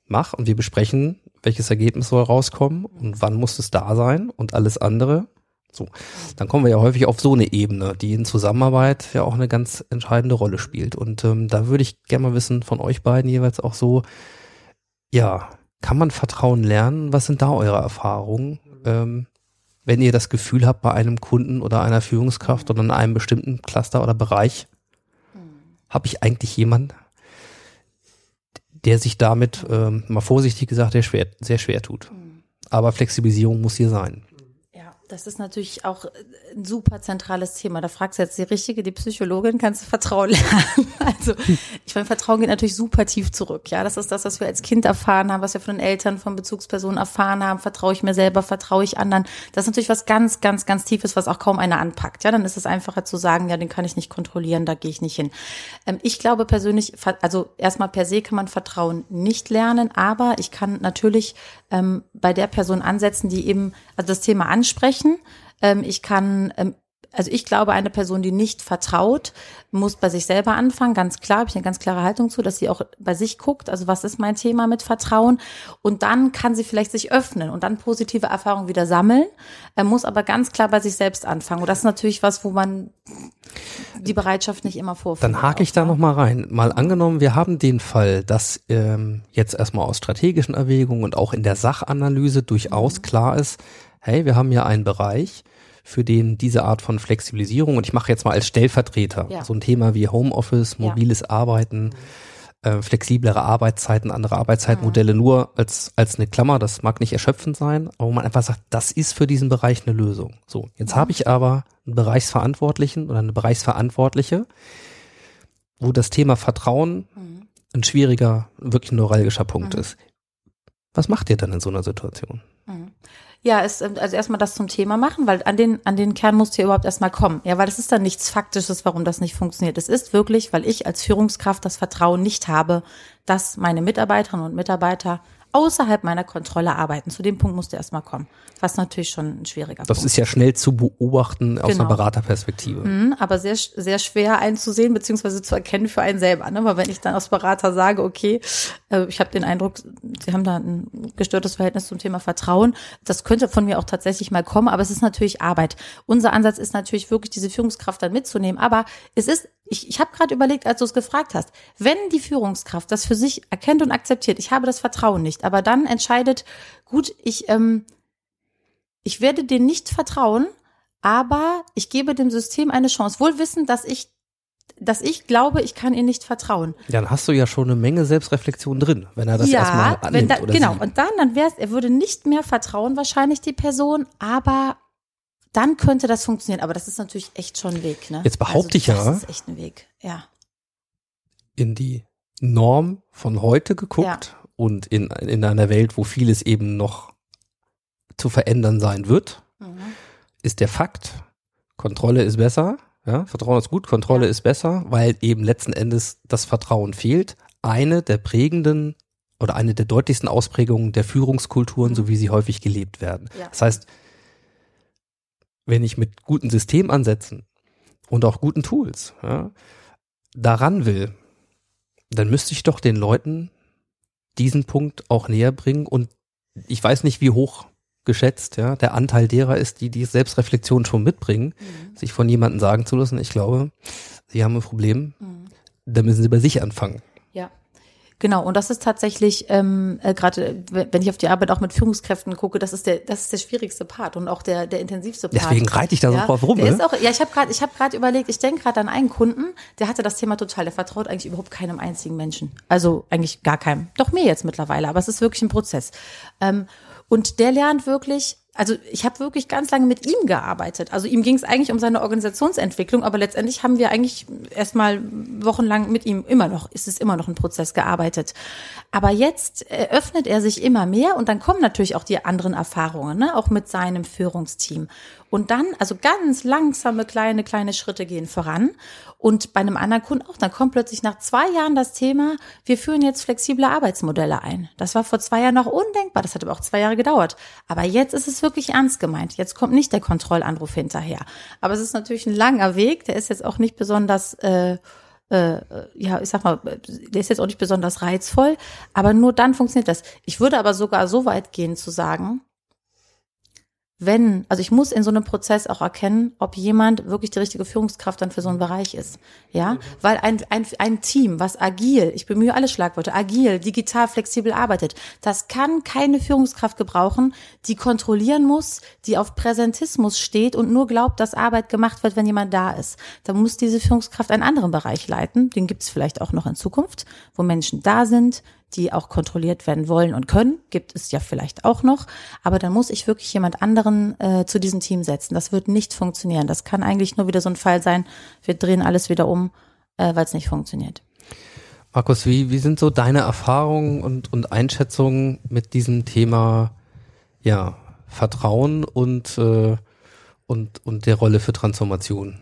mach und wir besprechen, welches Ergebnis soll rauskommen und wann muss es da sein und alles andere. So, dann kommen wir ja häufig auf so eine Ebene, die in Zusammenarbeit ja auch eine ganz entscheidende Rolle spielt. Und ähm, da würde ich gerne mal wissen von euch beiden jeweils auch so, ja, kann man Vertrauen lernen? Was sind da eure Erfahrungen? Ähm, wenn ihr das Gefühl habt, bei einem Kunden oder einer Führungskraft oder in einem bestimmten Cluster oder Bereich, habe ich eigentlich jemanden, der sich damit, ähm, mal vorsichtig gesagt, sehr schwer, sehr schwer tut. Aber Flexibilisierung muss hier sein. Das ist natürlich auch ein super zentrales Thema. Da fragst du jetzt die Richtige, die Psychologin, kannst du Vertrauen lernen. Also ich meine, Vertrauen geht natürlich super tief zurück. Ja, das ist das, was wir als Kind erfahren haben, was wir von den Eltern, von Bezugspersonen erfahren haben. Vertraue ich mir selber, vertraue ich anderen. Das ist natürlich was ganz, ganz, ganz Tiefes, was auch kaum einer anpackt. Ja, dann ist es einfacher zu sagen, ja, den kann ich nicht kontrollieren, da gehe ich nicht hin. Ähm, ich glaube persönlich, also erstmal per se kann man Vertrauen nicht lernen, aber ich kann natürlich ähm, bei der Person ansetzen, die eben also das Thema ansprechen. Ähm, ich kann ähm, also ich glaube, eine Person, die nicht vertraut, muss bei sich selber anfangen. Ganz klar, habe ich eine ganz klare Haltung zu, dass sie auch bei sich guckt. Also was ist mein Thema mit Vertrauen? Und dann kann sie vielleicht sich öffnen und dann positive Erfahrungen wieder sammeln. Er muss aber ganz klar bei sich selbst anfangen. Und das ist natürlich was, wo man die Bereitschaft nicht immer vorfindet. Dann hake ich da noch mal rein. Mal angenommen, wir haben den Fall, dass ähm, jetzt erstmal aus strategischen Erwägungen und auch in der Sachanalyse durchaus Mhm. klar ist, hey, wir haben hier einen Bereich, für den diese Art von Flexibilisierung, und ich mache jetzt mal als Stellvertreter Ja. so ein Thema wie Homeoffice, Ja. mobiles Arbeiten, äh, flexiblere Arbeitszeiten, andere Mhm. Arbeitszeitmodelle nur als, als eine Klammer, das mag nicht erschöpfend sein, aber wo man einfach sagt, das ist für diesen Bereich eine Lösung. So, jetzt habe ich aber einen Bereichsverantwortlichen oder eine Bereichsverantwortliche, wo das Thema Vertrauen Mhm. ein schwieriger, wirklich neuralgischer Punkt ist. Was macht ihr dann in so einer Situation? Ja, ist, ähm, also erstmal das zum Thema machen, weil an den, an den Kern musst du ja überhaupt erstmal kommen. Ja, weil das ist dann nichts Faktisches, warum das nicht funktioniert. Es ist wirklich, weil ich als Führungskraft das Vertrauen nicht habe, dass meine Mitarbeiterinnen und Mitarbeiter außerhalb meiner Kontrolle arbeiten. Zu dem Punkt musst du erstmal kommen. Was natürlich schon ein schwieriger Das Punkt ist ja schnell zu beobachten aus Genau. einer Beraterperspektive. Mhm, aber sehr, sehr schwer einzusehen beziehungsweise zu erkennen für einen selber. Ne? Weil wenn ich dann als Berater sage, okay, äh, ich habe den Eindruck, Sie haben da ein gestörtes Verhältnis zum Thema Vertrauen, das könnte von mir auch tatsächlich mal kommen, aber es ist natürlich Arbeit. Unser Ansatz ist natürlich wirklich, diese Führungskraft dann mitzunehmen. Aber es ist, ich, ich habe gerade überlegt, als du es gefragt hast, wenn die Führungskraft das für sich erkennt und akzeptiert, ich habe das Vertrauen nicht, aber dann entscheidet, gut, ich, ähm, ich werde denen nicht vertrauen, aber ich gebe dem System eine Chance. Wohl wissend, dass ich, dass ich glaube, ich kann ihr nicht vertrauen. Dann hast du ja schon eine Menge Selbstreflexion drin, wenn er das erstmal annimmt wenn da, oder genau. sie. Und dann, dann wäre es, er würde nicht mehr vertrauen, wahrscheinlich die Person, aber dann könnte das funktionieren. Aber das ist natürlich echt schon ein Weg. Ne? Jetzt behaupte ich also, ja- Das ist echt ein Weg. Ja. in die Norm von heute geguckt und in, in einer Welt, wo vieles eben noch zu verändern sein wird, Mhm. ist der Fakt, Kontrolle ist besser, ja, Vertrauen ist gut, Kontrolle Ja. ist besser, weil eben letzten Endes das Vertrauen fehlt. Eine der prägenden oder eine der deutlichsten Ausprägungen der Führungskulturen, Mhm. so wie sie häufig gelebt werden. Ja. Das heißt, wenn ich mit guten Systemansätzen und auch guten Tools ja, daran will, dann müsste ich doch den Leuten diesen Punkt auch näher bringen und ich weiß nicht, wie hoch geschätzt ja, der Anteil derer ist, die die Selbstreflexion schon mitbringen, Mhm. sich von jemandem sagen zu lassen, ich glaube, sie haben ein Problem, Mhm. da müssen sie bei sich anfangen. Genau, und das ist tatsächlich, ähm, äh, gerade wenn ich auf die Arbeit auch mit Führungskräften gucke, das ist der, das ist der schwierigste Part und auch der, der intensivste Part. Deswegen reite ich da so ja, drauf rum. Der Ne? ist auch, ja, ich habe gerade, ich habe gerade überlegt, ich denke gerade an einen Kunden, der hatte das Thema total, der vertraut eigentlich überhaupt keinem einzigen Menschen. Also eigentlich gar keinem. Doch mir jetzt mittlerweile, aber es ist wirklich ein Prozess. Ähm, und der lernt wirklich, also ich habe wirklich ganz lange mit ihm gearbeitet. Also ihm ging es eigentlich um seine Organisationsentwicklung, aber letztendlich haben wir eigentlich erstmal wochenlang mit ihm immer noch, ist es immer noch ein Prozess gearbeitet. Aber jetzt öffnet er sich immer mehr und dann kommen natürlich auch die anderen Erfahrungen, ne? auch mit seinem Führungsteam. Und dann, also ganz langsame, kleine, kleine Schritte gehen voran. Und bei einem anderen Kunden auch, dann kommt plötzlich nach zwei Jahren das Thema, wir führen jetzt flexible Arbeitsmodelle ein. Das war vor zwei Jahren noch undenkbar, das hat aber auch zwei Jahre gedauert. Aber jetzt ist es wirklich ernst gemeint. Jetzt kommt nicht der Kontrollanruf hinterher. Aber es ist natürlich ein langer Weg, der ist jetzt auch nicht besonders äh, äh, ja, ich sag mal, der ist jetzt auch nicht besonders reizvoll, aber nur dann funktioniert das. Ich würde aber sogar so weit gehen zu sagen, wenn, also ich muss in so einem Prozess auch erkennen, ob jemand wirklich die richtige Führungskraft dann für so einen Bereich ist. Ja, weil ein, ein, ein Team, was agil, ich bemühe alle Schlagworte, agil, digital, flexibel arbeitet, das kann keine Führungskraft gebrauchen, die kontrollieren muss, die auf Präsentismus steht und nur glaubt, dass Arbeit gemacht wird, wenn jemand da ist. Da muss diese Führungskraft einen anderen Bereich leiten, den gibt es vielleicht auch noch in Zukunft, wo Menschen da sind, die auch kontrolliert werden wollen und können, gibt es ja vielleicht auch noch, aber dann muss ich wirklich jemand anderen äh, zu diesem Team setzen. Das wird nicht funktionieren. Das kann eigentlich nur wieder so ein Fall sein, wir drehen alles wieder um, äh, weil es nicht funktioniert. Markus, wie, wie sind so deine Erfahrungen und, und Einschätzungen mit diesem Thema ja, Vertrauen und, äh, und, und der Rolle für Transformation?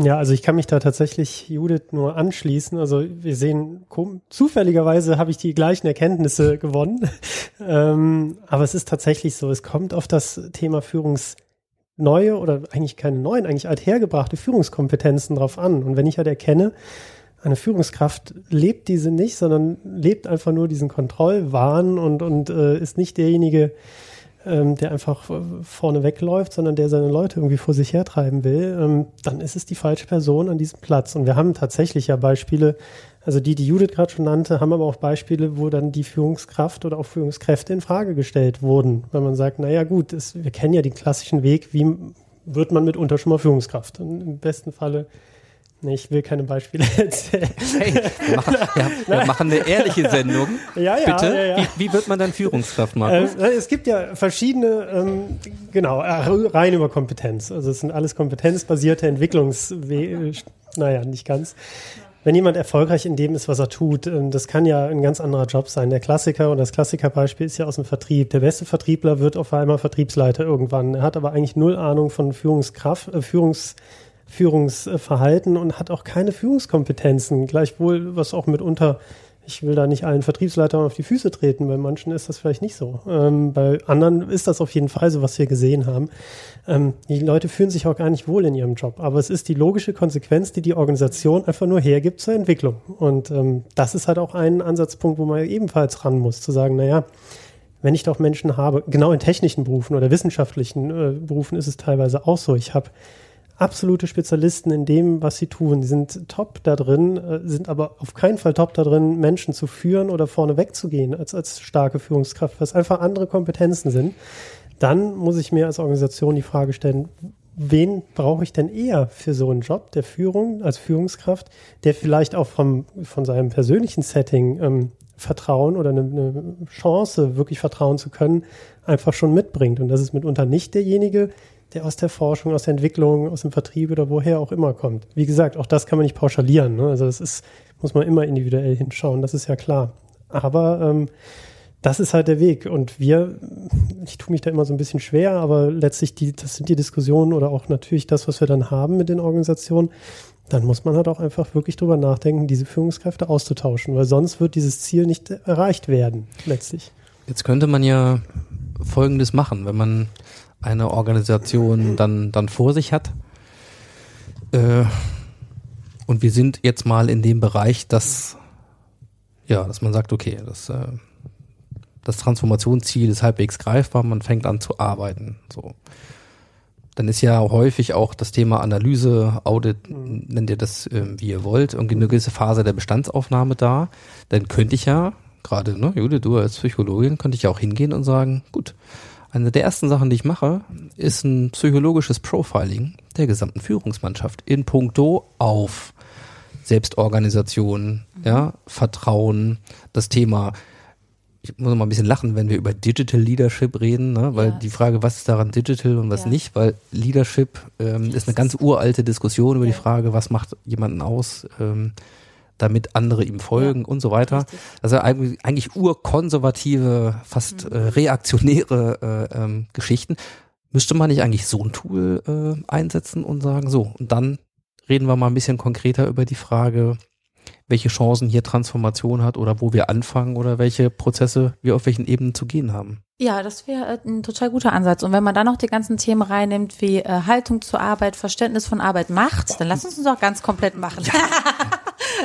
Ja, also ich kann mich da tatsächlich Judith nur anschließen. Also wir sehen, zufälligerweise habe ich die gleichen Erkenntnisse gewonnen. ähm, aber es ist tatsächlich so, es kommt auf das Thema Führungsneue oder eigentlich keine neuen, eigentlich althergebrachte Führungskompetenzen drauf an. Und wenn ich halt erkenne, eine Führungskraft lebt diese nicht, sondern lebt einfach nur diesen Kontrollwahn und, und äh, ist nicht derjenige, ähm, der einfach äh, vorne wegläuft, sondern der seine Leute irgendwie vor sich hertreiben will, ähm, dann ist es die falsche Person an diesem Platz. Und wir haben tatsächlich ja Beispiele, also die, die Judith gerade schon nannte, haben aber auch Beispiele, wo dann die Führungskraft oder auch Führungskräfte in Frage gestellt wurden, weil man sagt, naja gut, es, wir kennen ja den klassischen Weg, wie wird man mitunter schon mal Führungskraft. Und im besten Falle Nee, ich will keine Beispiele erzählen. Hey, wir machen, wir, wir machen eine ehrliche Sendung. Ja, ja. Bitte? Ja, ja. Wie, wie, wird man dann Führungskraft, Markus? Äh, es gibt ja verschiedene, ähm, genau, äh, rein über Kompetenz. Also es sind alles kompetenzbasierte Entwicklungswege. Naja, nicht ganz. Wenn jemand erfolgreich in dem ist, was er tut, ähm, das kann ja ein ganz anderer Job sein. Der Klassiker und das Klassikerbeispiel ist ja aus dem Vertrieb. Der beste Vertriebler wird auf einmal Vertriebsleiter irgendwann. Er hat aber eigentlich null Ahnung von Führungskraft, äh, Führungs Führungsverhalten und hat auch keine Führungskompetenzen. Gleichwohl, was auch mitunter, ich will da nicht allen Vertriebsleitern auf die Füße treten, bei manchen ist das vielleicht nicht so. Ähm, bei anderen ist das auf jeden Fall so, was wir gesehen haben. Ähm, die Leute fühlen sich auch gar nicht wohl in ihrem Job, aber es ist die logische Konsequenz, die die Organisation einfach nur hergibt zur Entwicklung. Und ähm, das ist halt auch ein Ansatzpunkt, wo man ebenfalls ran muss, zu sagen, naja, wenn ich doch Menschen habe, genau in technischen Berufen oder wissenschaftlichen äh, Berufen ist es teilweise auch so. Ich habe absolute Spezialisten in dem, was sie tun. Die sind top da drin, äh, sind aber auf keinen Fall top da drin, Menschen zu führen oder vorne wegzugehen als, als starke Führungskraft, was einfach andere Kompetenzen sind. Dann muss ich mir als Organisation die Frage stellen, wen brauche ich denn eher für so einen Job der Führung als Führungskraft, der vielleicht auch vom, von seinem persönlichen Setting ähm, Vertrauen oder eine, eine Chance, wirklich vertrauen zu können, einfach schon mitbringt. Und das ist mitunter nicht derjenige, der aus der Forschung, aus der Entwicklung, aus dem Vertrieb oder woher auch immer kommt. Wie gesagt, auch das kann man nicht pauschalieren. Ne? Also das ist, muss man immer individuell hinschauen, das ist ja klar. Aber ähm, das ist halt der Weg. Und wir, ich tue mich da immer so ein bisschen schwer, aber letztlich die, das sind die Diskussionen oder auch natürlich das, was wir dann haben mit den Organisationen. Dann muss man halt auch einfach wirklich drüber nachdenken, diese Führungskräfte auszutauschen, weil sonst wird dieses Ziel nicht erreicht werden, letztlich. Jetzt könnte man ja Folgendes machen, wenn man eine Organisation dann, dann vor sich hat. Äh, und wir sind jetzt mal in dem Bereich, dass, ja, dass man sagt, okay, das, äh, das Transformationsziel ist halbwegs greifbar, man fängt an zu arbeiten. So. Dann ist ja häufig auch das Thema Analyse, Audit, nennt ihr das, äh, wie ihr wollt, irgendwie eine gewisse Phase der Bestandsaufnahme da. Dann könnte ich ja, gerade, ne, Jude, du als Psychologin, könnte ich ja auch hingehen und sagen, gut, eine der ersten Sachen, die ich mache, ist ein psychologisches Profiling der gesamten Führungsmannschaft in puncto auf Selbstorganisation, mhm. ja, Vertrauen, das Thema ich muss mal ein bisschen lachen, wenn wir über Digital Leadership reden, ne? weil ja. die Frage, was ist daran digital und was ja. nicht, weil Leadership ähm, ist eine ganz uralte Diskussion über die Frage, was macht jemanden aus. Ähm, damit andere ihm folgen ja, und so weiter. Richtig. Also eigentlich, eigentlich urkonservative, fast mhm. äh, reaktionäre äh, ähm, Geschichten. Müsste man nicht eigentlich so ein Tool äh, einsetzen und sagen, so, und dann reden wir mal ein bisschen konkreter über die Frage, welche Chancen hier Transformation hat oder wo wir anfangen oder welche Prozesse wir auf welchen Ebenen zu gehen haben. Ja, das wäre äh, ein total guter Ansatz. Und wenn man dann noch die ganzen Themen reinnimmt, wie äh, Haltung zur Arbeit, Verständnis von Arbeit, Macht, dann lass uns uns auch ganz komplett machen. Ja.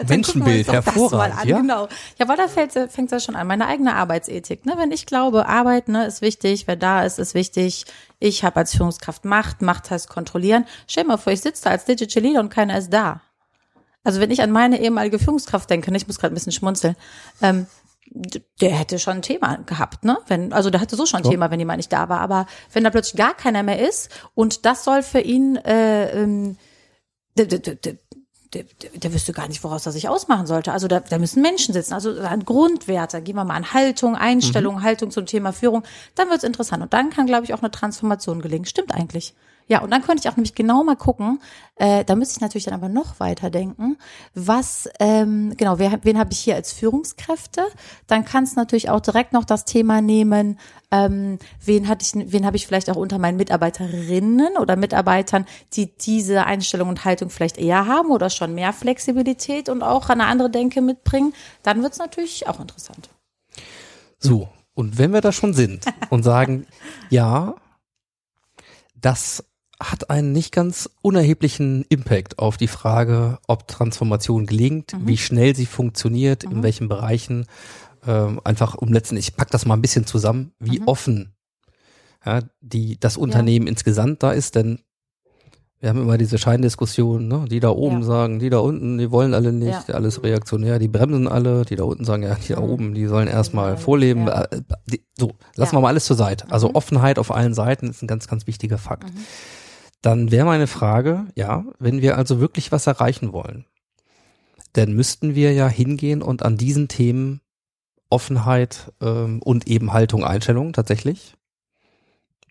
Menschenbild, hervorragend. Ja? Genau. Ja, weil da fängt es ja schon an. Meine eigene Arbeitsethik. Ne? Wenn ich glaube, Arbeit ne, ist wichtig, wer da ist, ist wichtig. Ich habe als Führungskraft Macht. Macht heißt kontrollieren. Stell dir mal vor, ich sitze da als Digital Leader und keiner ist da. Also wenn ich an meine ehemalige Führungskraft denke, ne, ich muss gerade ein bisschen schmunzeln, ähm, der hätte schon ein Thema gehabt, ne? Wenn, also der hatte so schon ein so. Thema, wenn jemand nicht da war. Aber wenn da plötzlich gar keiner mehr ist und das soll für ihn äh, ähm, der, der, wüsste gar nicht, woraus er sich ausmachen sollte. Also da, da müssen Menschen sitzen. Also an Grundwerte. Gehen wir mal an Haltung, Einstellung, Mhm. Haltung zum Thema Führung. Dann wird's interessant. Und dann kann, glaube ich, auch eine Transformation gelingen. Stimmt eigentlich. Ja, und dann könnte ich auch nämlich genau mal gucken, äh, da müsste ich natürlich dann aber noch weiter denken, was, ähm, genau, wer, wen habe ich hier als Führungskräfte? Dann kannst natürlich auch direkt noch das Thema nehmen, ähm, wen wen habe ich vielleicht auch unter meinen Mitarbeiterinnen oder Mitarbeitern, die diese Einstellung und Haltung vielleicht eher haben oder schon mehr Flexibilität und auch eine andere Denke mitbringen, dann wird's natürlich auch interessant. So, und wenn wir da schon sind und sagen, ja, das hat einen nicht ganz unerheblichen Impact auf die Frage, ob Transformation gelingt, wie schnell sie funktioniert, in welchen Bereichen. Ähm, einfach um letzten, ich pack das mal ein bisschen zusammen, wie offen ja, die das Unternehmen insgesamt da ist, denn wir haben immer diese Scheindiskussion, ne? die da oben Ja. sagen, die da unten, die wollen alle nicht, Ja. alles reaktionär, die bremsen alle, die da unten sagen, ja, die da Mhm. oben, die sollen erstmal vorleben. Ja. Äh, so, lassen Ja. wir mal alles zur Seite. Also Mhm. Offenheit auf allen Seiten ist ein ganz, ganz wichtiger Fakt. Mhm. Dann wäre meine Frage, ja, wenn wir also wirklich was erreichen wollen, dann müssten wir ja hingehen und an diesen Themen Offenheit ähm, und eben Haltung, Einstellung tatsächlich,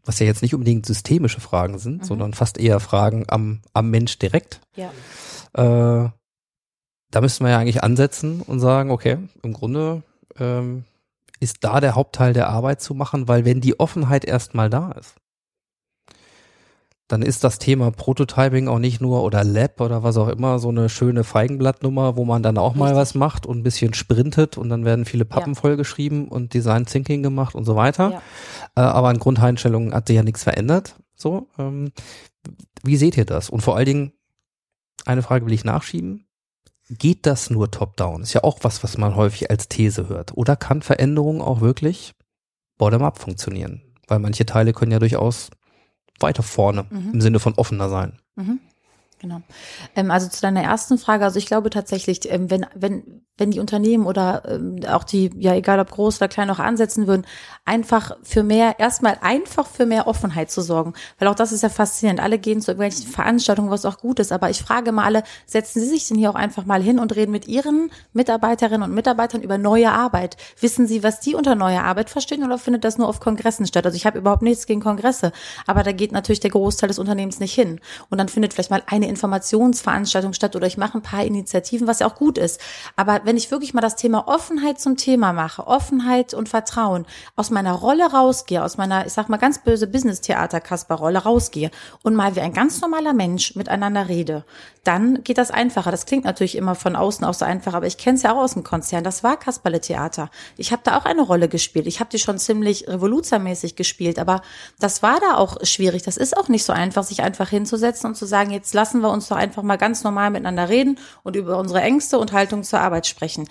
was ja jetzt nicht unbedingt systemische Fragen sind, Mhm. sondern fast eher Fragen am, am Mensch direkt. Ja. Äh, da müssten wir ja eigentlich ansetzen und sagen, okay, im Grunde ähm, ist da der Hauptteil der Arbeit zu machen, weil wenn die Offenheit erstmal da ist, dann ist das Thema Prototyping auch nicht nur oder Lab oder was auch immer so eine schöne Feigenblattnummer, wo man dann auch mal Richtig. was macht und ein bisschen sprintet und dann werden viele Pappen Ja. vollgeschrieben und Design Thinking gemacht und so weiter. Ja. Äh, aber an Grundeinstellungen hat sich ja nichts verändert. So, ähm, wie seht ihr das? Und vor allen Dingen, eine Frage will ich nachschieben. Geht das nur top-down? Ist ja auch was, was man häufig als These hört. Oder kann Veränderung auch wirklich bottom-up funktionieren? Weil manche Teile können ja durchaus weiter vorne Mhm. im Sinne von offener sein. Mhm. Genau. Ähm, also zu deiner ersten Frage, also ich glaube tatsächlich, ähm, wenn, wenn, wenn die Unternehmen oder ähm, auch die, ja egal ob groß oder klein, auch ansetzen würden, einfach für mehr, erstmal einfach für mehr Offenheit zu sorgen. Weil auch das ist ja faszinierend. Alle gehen zu irgendwelchen Veranstaltungen, was auch gut ist. Aber ich frage mal alle, setzen Sie sich denn hier auch einfach mal hin und reden mit Ihren Mitarbeiterinnen und Mitarbeitern über neue Arbeit? Wissen Sie, was die unter neuer Arbeit verstehen oder findet das nur auf Kongressen statt? Also ich habe überhaupt nichts gegen Kongresse, aber da geht natürlich der Großteil des Unternehmens nicht hin. Und dann findet vielleicht mal eine Informationsveranstaltung statt oder ich mache ein paar Initiativen, was ja auch gut ist. Aber wenn ich wirklich mal das Thema Offenheit zum Thema mache, Offenheit und Vertrauen, aus meiner Rolle rausgehe, aus meiner, ich sag mal ganz böse Business-Theater-Kasper-Rolle rausgehe und mal wie ein ganz normaler Mensch miteinander rede, dann geht das einfacher. Das klingt natürlich immer von außen auch so einfach, aber ich kenne es ja auch aus dem Konzern. Das war Kasperle-Theater. Ich habe da auch eine Rolle gespielt. Ich habe die schon ziemlich revoluzermäßig gespielt, aber das war da auch schwierig. Das ist auch nicht so einfach, sich einfach hinzusetzen und zu sagen, jetzt lassen wir uns doch einfach mal ganz normal miteinander reden und über unsere Ängste und Haltung zur Arbeit sprechen.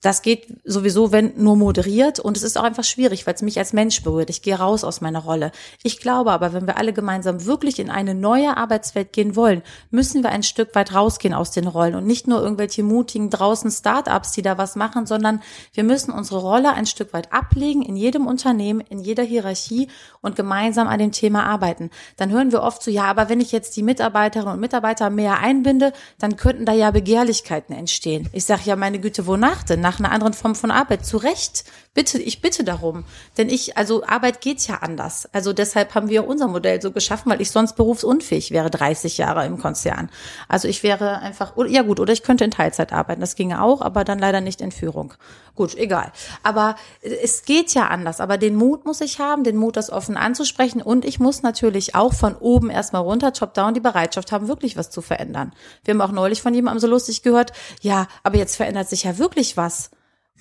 Das geht sowieso, wenn nur moderiert und es ist auch einfach schwierig, weil es mich als Mensch berührt. Ich gehe raus aus meiner Rolle. Ich glaube aber, wenn wir alle gemeinsam wirklich in eine neue Arbeitswelt gehen wollen, müssen wir ein Stück weit rausgehen aus den Rollen und nicht nur irgendwelche mutigen draußen Startups, die da was machen, sondern wir müssen unsere Rolle ein Stück weit ablegen in jedem Unternehmen, in jeder Hierarchie und gemeinsam an dem Thema arbeiten. Dann hören wir oft so, ja, aber wenn ich jetzt die Mitarbeiterinnen und Mitarbeiter mehr einbinde, dann könnten da ja Begehrlichkeiten entstehen. Ich sage ja, meine Güte, wonach denn? Nach einer anderen Form von Arbeit. Zu Recht. Bitte, ich bitte darum. Denn ich, also Arbeit geht ja anders. Also deshalb haben wir unser Modell so geschaffen, weil ich sonst berufsunfähig wäre, 30 Jahre im Konzern. Also ich wäre einfach, ja gut, oder ich könnte in Teilzeit arbeiten. Das ginge auch, aber dann leider nicht in Führung. Gut, egal. Aber es geht ja anders. Aber den Mut muss ich haben, den Mut, das offen anzusprechen. Und ich muss natürlich auch von oben erstmal runter, top down, die Bereitschaft haben, wirklich was zu verändern. Wir haben auch neulich von jemandem so lustig gehört, ja, aber jetzt verändert sich ja wirklich was.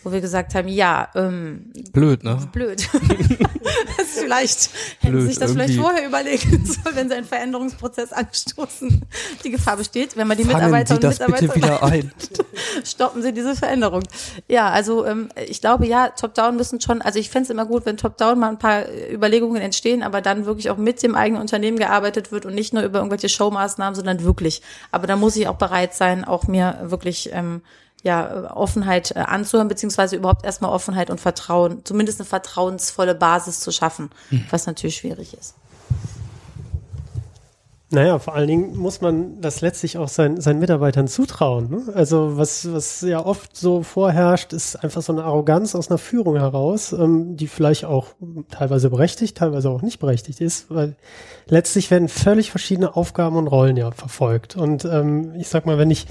Wo wir gesagt haben, ja, ähm, Blöd, ne? blöd. das ist vielleicht, hätten Blöd, Sie sich das vielleicht irgendwie. vorher überlegen sollen, wenn Sie einen Veränderungsprozess anstoßen. Die Gefahr besteht, wenn man die Fangen Mitarbeiter und Mitarbeiter wieder ein. stoppen Sie diese Veränderung. Ja, also ähm, ich glaube, ja, Top-Down müssen schon, also ich fände es immer gut, wenn Top-Down mal ein paar äh, Überlegungen entstehen, aber dann wirklich auch mit dem eigenen Unternehmen gearbeitet wird und nicht nur über irgendwelche Showmaßnahmen, sondern wirklich. Aber da muss ich auch bereit sein, auch mir wirklich ähm, ja, Offenheit äh, anzuhören, beziehungsweise überhaupt erstmal Offenheit und Vertrauen, zumindest eine vertrauensvolle Basis zu schaffen, was natürlich schwierig ist. Naja, vor allen Dingen muss man das letztlich auch sein, seinen Mitarbeitern zutrauen. Ne? Also was, was ja oft so vorherrscht, ist einfach so eine Arroganz aus einer Führung heraus, ähm, die vielleicht auch teilweise berechtigt, teilweise auch nicht berechtigt ist, weil letztlich werden völlig verschiedene Aufgaben und Rollen ja verfolgt. Und ähm, ich sag mal, wenn ich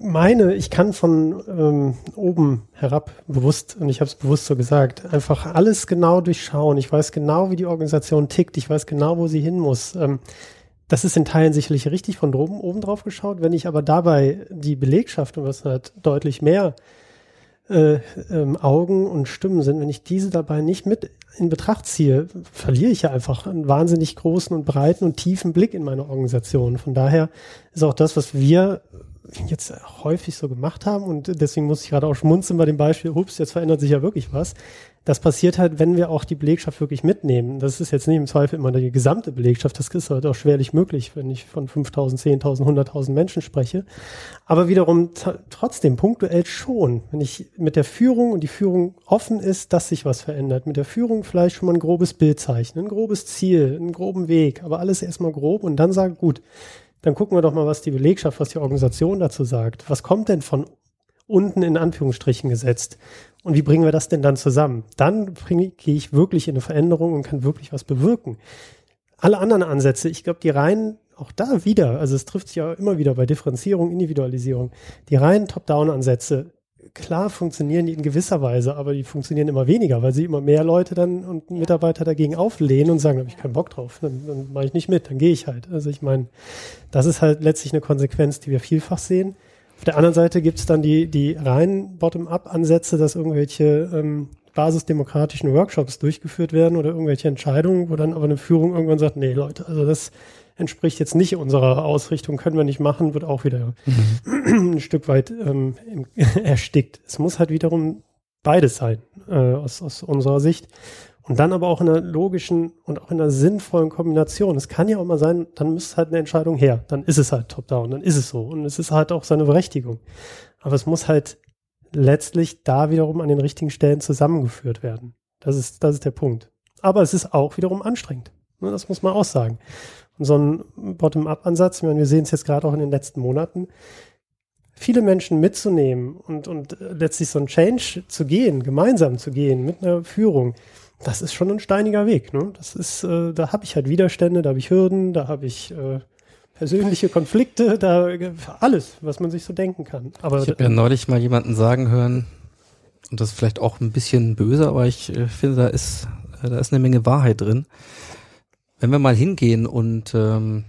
meine, ich kann von ähm, oben herab bewusst, und ich habe es bewusst so gesagt, einfach alles genau durchschauen. Ich weiß genau, wie die Organisation tickt. Ich weiß genau, wo sie hin muss. Ähm, das ist in Teilen sicherlich richtig von oben, oben drauf geschaut. Wenn ich aber dabei die Belegschaft, und was halt deutlich mehr äh, ähm, Augen und Stimmen sind, wenn ich diese dabei nicht mit in Betracht ziehe, verliere ich ja einfach einen wahnsinnig großen und breiten und tiefen Blick in meine Organisation. Von daher ist auch das, was wir jetzt häufig so gemacht haben und deswegen muss ich gerade auch schmunzeln bei dem Beispiel, ups, jetzt verändert sich ja wirklich was. Das passiert halt, wenn wir auch die Belegschaft wirklich mitnehmen. Das ist jetzt nicht im Zweifel immer die gesamte Belegschaft, das ist halt auch schwerlich möglich, wenn ich von 5.000, 10.000, 100.000 Menschen spreche. Aber wiederum trotzdem punktuell schon, wenn ich mit der Führung und die Führung offen ist, dass sich was verändert, mit der Führung vielleicht schon mal ein grobes Bild zeichnen, ein grobes Ziel, einen groben Weg, aber alles erstmal grob und dann sagen, gut, dann gucken wir doch mal, was die Belegschaft, was die Organisation dazu sagt. Was kommt denn von unten in Anführungsstrichen gesetzt? Und wie bringen wir das denn dann zusammen? Dann gehe ich wirklich in eine Veränderung und kann wirklich was bewirken. Alle anderen Ansätze, ich glaube, die rein auch da wieder, also es trifft sich ja immer wieder bei Differenzierung, Individualisierung, die reinen Top-Down-Ansätze klar funktionieren die in gewisser Weise, aber die funktionieren immer weniger, weil sie immer mehr Leute dann und Mitarbeiter dagegen auflehnen und sagen, da habe ich keinen Bock drauf, dann, dann mache ich nicht mit, dann gehe ich halt. Also ich meine, das ist halt letztlich eine Konsequenz, die wir vielfach sehen. Auf der anderen Seite gibt es dann die, die reinen Bottom-up-Ansätze, dass irgendwelche ähm, basisdemokratischen Workshops durchgeführt werden oder irgendwelche Entscheidungen, wo dann aber eine Führung irgendwann sagt, nee Leute, also das entspricht jetzt nicht unserer Ausrichtung, können wir nicht machen, wird auch wieder mhm. ein Stück weit ähm, erstickt. Es muss halt wiederum beides sein, äh, aus, aus unserer Sicht. Und dann aber auch in einer logischen und auch in einer sinnvollen Kombination. Es kann ja auch mal sein, dann müsste halt eine Entscheidung her. Dann ist es halt top-down, dann ist es so. Und es ist halt auch seine Berechtigung. Aber es muss halt letztlich da wiederum an den richtigen Stellen zusammengeführt werden. Das ist, das ist der Punkt. Aber es ist auch wiederum anstrengend. Ne, das muss man auch sagen. So ein Bottom-up-Ansatz, wir sehen es jetzt gerade auch in den letzten Monaten, viele Menschen mitzunehmen und, und letztlich so ein Change zu gehen, gemeinsam zu gehen mit einer Führung, das ist schon ein steiniger Weg. Ne? Das ist, äh, da habe ich halt Widerstände, da habe ich Hürden, da habe ich äh, persönliche Konflikte, da alles, was man sich so denken kann. Aber ich habe ja neulich mal jemanden sagen hören, und das ist vielleicht auch ein bisschen böse, aber ich äh, finde, da ist, äh, da ist eine Menge Wahrheit drin. Wenn wir mal hingehen und ähm,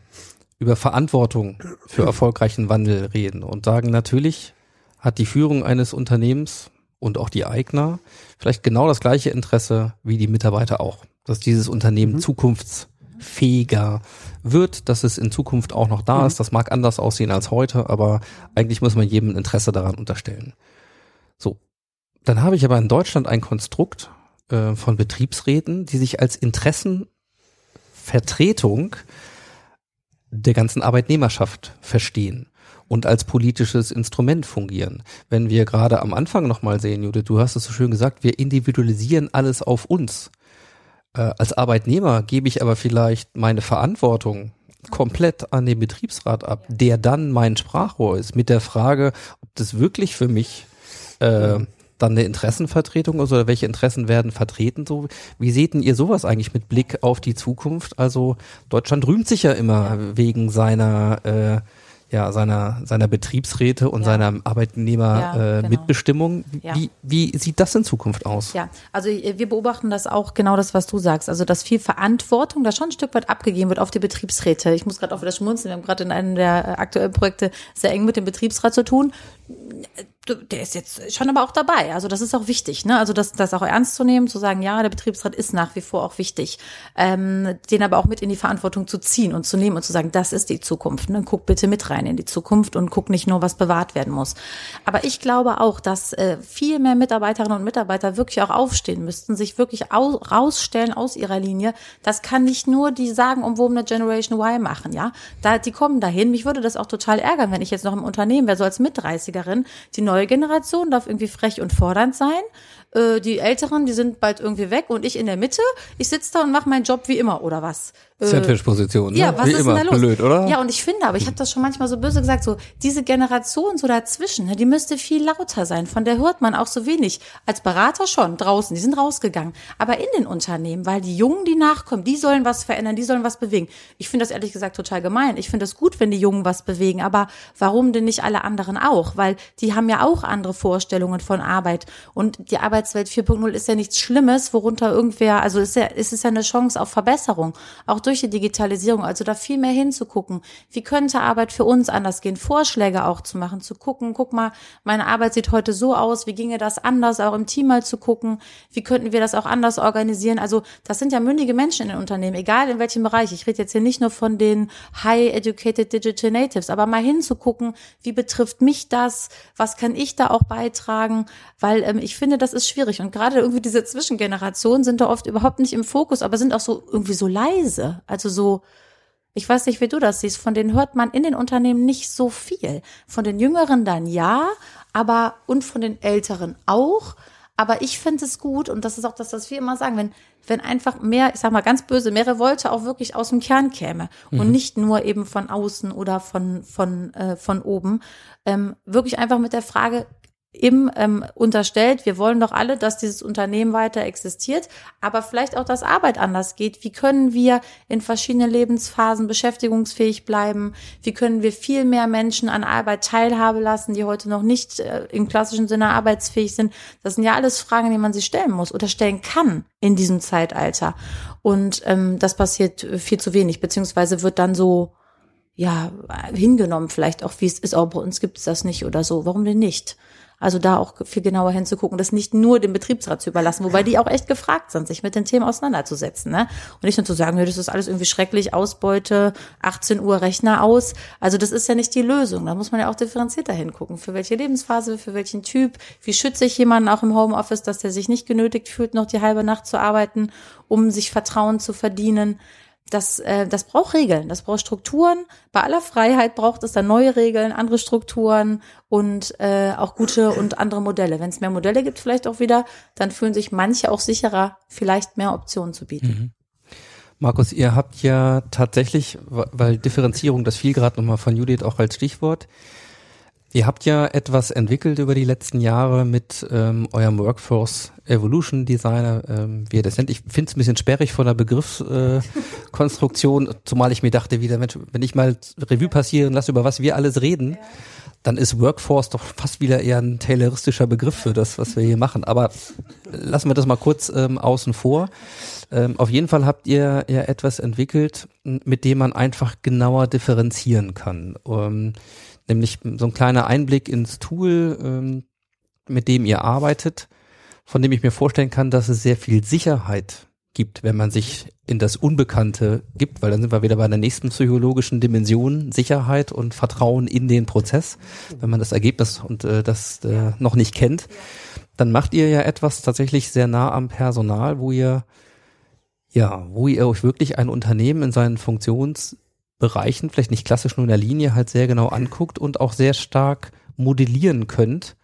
über Verantwortung für erfolgreichen Wandel reden und sagen, natürlich hat die Führung eines Unternehmens und auch die Eigner vielleicht genau das gleiche Interesse wie die Mitarbeiter auch, dass dieses Unternehmen mhm. zukunftsfähiger wird, dass es in Zukunft auch noch da mhm. ist. Das mag anders aussehen als heute, aber eigentlich muss man jedem Interesse daran unterstellen. So, dann habe ich aber in Deutschland ein Konstrukt äh, von Betriebsräten, die sich als Interessen Vertretung der ganzen Arbeitnehmerschaft verstehen und als politisches Instrument fungieren. Wenn wir gerade am Anfang nochmal sehen, Judith, du hast es so schön gesagt, wir individualisieren alles auf uns. Äh, als Arbeitnehmer gebe ich aber vielleicht meine Verantwortung komplett an den Betriebsrat ab, der dann mein Sprachrohr ist, mit der Frage, ob das wirklich für mich äh, dann eine Interessenvertretung oder welche Interessen werden vertreten? So, wie seht denn ihr sowas eigentlich mit Blick auf die Zukunft? Also Deutschland rühmt sich ja immer ja. wegen seiner äh, ja, seiner, seiner Betriebsräte und ja. seiner Arbeitnehmermitbestimmung. Ja, genau. wie, wie sieht das in Zukunft aus? Ja, also äh, wir beobachten das auch genau das, was du sagst. Also, dass viel Verantwortung da schon ein Stück weit abgegeben wird auf die Betriebsräte. Ich muss gerade auch wieder schmunzeln. Wir haben gerade in einem der äh, aktuellen Projekte sehr eng mit dem Betriebsrat zu tun der ist jetzt schon aber auch dabei. Also das ist auch wichtig, ne? Also das, das auch ernst zu nehmen, zu sagen, ja, der Betriebsrat ist nach wie vor auch wichtig, ähm, den aber auch mit in die Verantwortung zu ziehen und zu nehmen und zu sagen, das ist die Zukunft. Ne? Guck bitte mit rein in die Zukunft und guck nicht nur, was bewahrt werden muss. Aber ich glaube auch, dass äh, viel mehr Mitarbeiterinnen und Mitarbeiter wirklich auch aufstehen müssten, sich wirklich au rausstellen aus ihrer Linie. Das kann nicht nur die sagen, umwobene Generation Y machen, ja? Da, die kommen dahin. Mich würde das auch total ärgern, wenn ich jetzt noch im Unternehmen wäre, so als Mit-30erin, die neue neue Generation darf irgendwie frech und fordernd sein. Äh, die Älteren, die sind bald irgendwie weg und ich in der Mitte. Ich sitze da und mache meinen Job wie immer oder was. Sandwich-Position, ne? Ja, was Wie ist immer. denn da los? Blöd, oder? Ja, und ich finde, aber ich habe das schon manchmal so böse gesagt, so diese Generation so dazwischen, ne, die müsste viel lauter sein. Von der hört man auch so wenig. Als Berater schon draußen, die sind rausgegangen. Aber in den Unternehmen, weil die Jungen, die nachkommen, die sollen was verändern, die sollen was bewegen. Ich finde das ehrlich gesagt total gemein. Ich finde es gut, wenn die Jungen was bewegen, aber warum denn nicht alle anderen auch? Weil die haben ja auch andere Vorstellungen von Arbeit. Und die Arbeitswelt 4.0 ist ja nichts Schlimmes, worunter irgendwer, also ist ja, ist es ja eine Chance auf Verbesserung. Auch durch die Digitalisierung, also da viel mehr hinzugucken. Wie könnte Arbeit für uns anders gehen? Vorschläge auch zu machen, zu gucken, guck mal, meine Arbeit sieht heute so aus, wie ginge das anders, auch im Team mal zu gucken, wie könnten wir das auch anders organisieren? Also das sind ja mündige Menschen in den Unternehmen, egal in welchem Bereich. Ich rede jetzt hier nicht nur von den High Educated Digital Natives, aber mal hinzugucken, wie betrifft mich das? Was kann ich da auch beitragen? Weil ähm, ich finde, das ist schwierig. Und gerade irgendwie diese Zwischengenerationen sind da oft überhaupt nicht im Fokus, aber sind auch so irgendwie so leise. Also so, ich weiß nicht, wie du das siehst, von denen hört man in den Unternehmen nicht so viel. Von den Jüngeren dann ja, aber und von den Älteren auch. Aber ich finde es gut, und das ist auch das, was wir immer sagen, wenn, wenn einfach mehr, ich sag mal ganz böse, mehr Revolte auch wirklich aus dem Kern käme und nicht nur eben von außen oder von, von, äh, von oben. Ähm, wirklich einfach mit der Frage, im ähm, unterstellt, wir wollen doch alle, dass dieses Unternehmen weiter existiert, aber vielleicht auch, dass Arbeit anders geht. Wie können wir in verschiedenen Lebensphasen beschäftigungsfähig bleiben? Wie können wir viel mehr Menschen an Arbeit teilhabe lassen, die heute noch nicht äh, im klassischen Sinne arbeitsfähig sind? Das sind ja alles Fragen, die man sich stellen muss oder stellen kann in diesem Zeitalter. Und ähm, das passiert viel zu wenig, beziehungsweise wird dann so ja hingenommen, vielleicht auch, wie es ist, auch bei uns gibt es das nicht oder so. Warum denn nicht? Also da auch viel genauer hinzugucken, das nicht nur dem Betriebsrat zu überlassen, wobei die auch echt gefragt sind, sich mit den Themen auseinanderzusetzen. Ne? Und nicht nur zu sagen, das ist alles irgendwie schrecklich, Ausbeute, 18 Uhr Rechner aus. Also das ist ja nicht die Lösung. Da muss man ja auch differenzierter hingucken. Für welche Lebensphase, für welchen Typ, wie schütze ich jemanden auch im Homeoffice, dass der sich nicht genötigt fühlt, noch die halbe Nacht zu arbeiten, um sich Vertrauen zu verdienen das, äh, das braucht Regeln, das braucht Strukturen. Bei aller Freiheit braucht es dann neue Regeln, andere Strukturen und äh, auch gute und andere Modelle. Wenn es mehr Modelle gibt, vielleicht auch wieder, dann fühlen sich manche auch sicherer, vielleicht mehr Optionen zu bieten. Markus, ihr habt ja tatsächlich, weil Differenzierung, das fiel gerade nochmal von Judith auch als Stichwort, Ihr habt ja etwas entwickelt über die letzten Jahre mit ähm, eurem Workforce Evolution Designer, ähm, wie ihr das nennt. Ich finde es ein bisschen sperrig von der Begriffskonstruktion, äh, zumal ich mir dachte wieder, Mensch, wenn ich mal Revue passieren lasse, über was wir alles reden, dann ist Workforce doch fast wieder eher ein tayloristischer Begriff für das, was wir hier machen. Aber lassen wir das mal kurz ähm, außen vor. Ähm, auf jeden Fall habt ihr ja etwas entwickelt, mit dem man einfach genauer differenzieren kann. Ähm, nämlich so ein kleiner Einblick ins Tool, ähm, mit dem ihr arbeitet, von dem ich mir vorstellen kann, dass es sehr viel Sicherheit gibt, wenn man sich in das Unbekannte gibt, weil dann sind wir wieder bei der nächsten psychologischen Dimension, Sicherheit und Vertrauen in den Prozess. Wenn man das Ergebnis und äh, das äh, noch nicht kennt, dann macht ihr ja etwas tatsächlich sehr nah am Personal, wo ihr ja, wo ihr euch wirklich ein Unternehmen in seinen Funktionsbereichen, vielleicht nicht klassisch nur in der Linie, halt sehr genau anguckt und auch sehr stark modellieren könnt,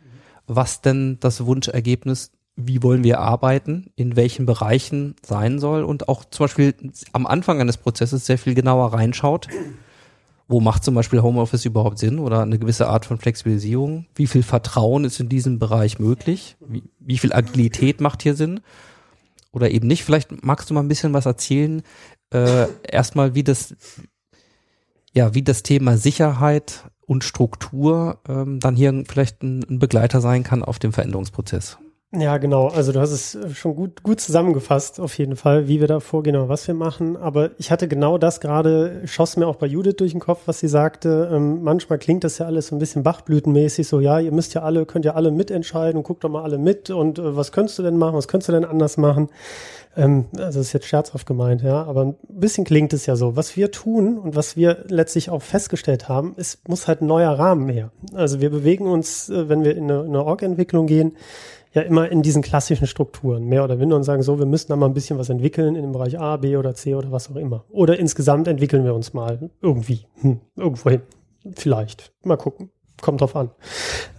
was denn das Wunschergebnis, wie wollen wir arbeiten, in welchen Bereichen sein soll und auch zum Beispiel am Anfang eines Prozesses sehr viel genauer reinschaut. Wo macht zum Beispiel Homeoffice überhaupt Sinn oder eine gewisse Art von Flexibilisierung? Wie viel Vertrauen ist in diesem Bereich möglich? Wie, wie viel Agilität macht hier Sinn? Oder eben nicht? Vielleicht magst du mal ein bisschen was erzählen. Äh, erstmal, wie das, ja, wie das Thema Sicherheit und Struktur ähm, dann hier vielleicht ein, ein Begleiter sein kann auf dem Veränderungsprozess. Ja, genau. Also du hast es schon gut, gut zusammengefasst, auf jeden Fall, wie wir da vorgehen und was wir machen. Aber ich hatte genau das gerade, schoss mir auch bei Judith durch den Kopf, was sie sagte. Ähm, manchmal klingt das ja alles so ein bisschen bachblütenmäßig, so ja, ihr müsst ja alle, könnt ja alle mitentscheiden und guckt doch mal alle mit und äh, was könntest du denn machen, was könntest du denn anders machen? Ähm, also ist jetzt scherzhaft gemeint, ja, aber ein bisschen klingt es ja so. Was wir tun und was wir letztlich auch festgestellt haben, es muss halt ein neuer Rahmen her. Also wir bewegen uns, äh, wenn wir in eine, in eine Org-Entwicklung gehen, ja immer in diesen klassischen Strukturen, mehr oder minder und sagen so, wir müssen da mal ein bisschen was entwickeln in dem Bereich A, B oder C oder was auch immer. Oder insgesamt entwickeln wir uns mal irgendwie, hm, irgendwo hin. Vielleicht. Mal gucken. Kommt drauf an.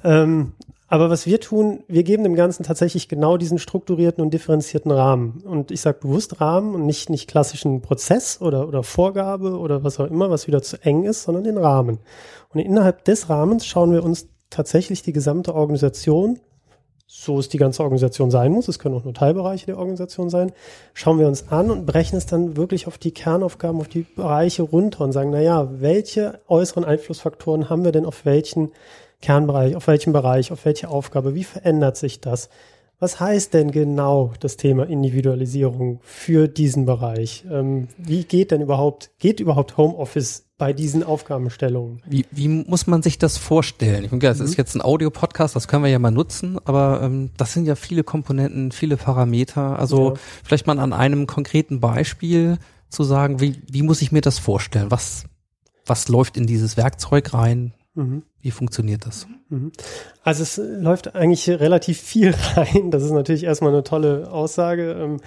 Ähm, Aber was wir tun, wir geben dem Ganzen tatsächlich genau diesen strukturierten und differenzierten Rahmen. Und ich sage bewusst Rahmen und nicht, nicht klassischen Prozess oder, oder Vorgabe oder was auch immer, was wieder zu eng ist, sondern den Rahmen. Und innerhalb des Rahmens schauen wir uns tatsächlich die gesamte Organisation, so es die ganze Organisation sein muss, es können auch nur Teilbereiche der Organisation sein, schauen wir uns an und brechen es dann wirklich auf die Kernaufgaben, auf die Bereiche runter und sagen, na ja, welche äußeren Einflussfaktoren haben wir denn auf welchen Kernbereich, auf welchem Bereich, auf welche Aufgabe, wie verändert sich das? Was heißt denn genau das Thema Individualisierung für diesen Bereich? Ähm, wie geht denn überhaupt, geht überhaupt Homeoffice bei diesen Aufgabenstellungen? Wie, wie muss man sich das vorstellen? Ich meine, das Mhm. ist jetzt ein Audio-Podcast, das können wir ja mal nutzen, aber ähm, das sind ja viele Komponenten, viele Parameter. Also Ja. vielleicht mal an einem konkreten Beispiel zu sagen, wie, wie muss ich mir das vorstellen? Was, was läuft in dieses Werkzeug rein? Mhm. Wie funktioniert das? Also es läuft eigentlich relativ viel rein. Das ist natürlich erstmal eine tolle Aussage. ähm,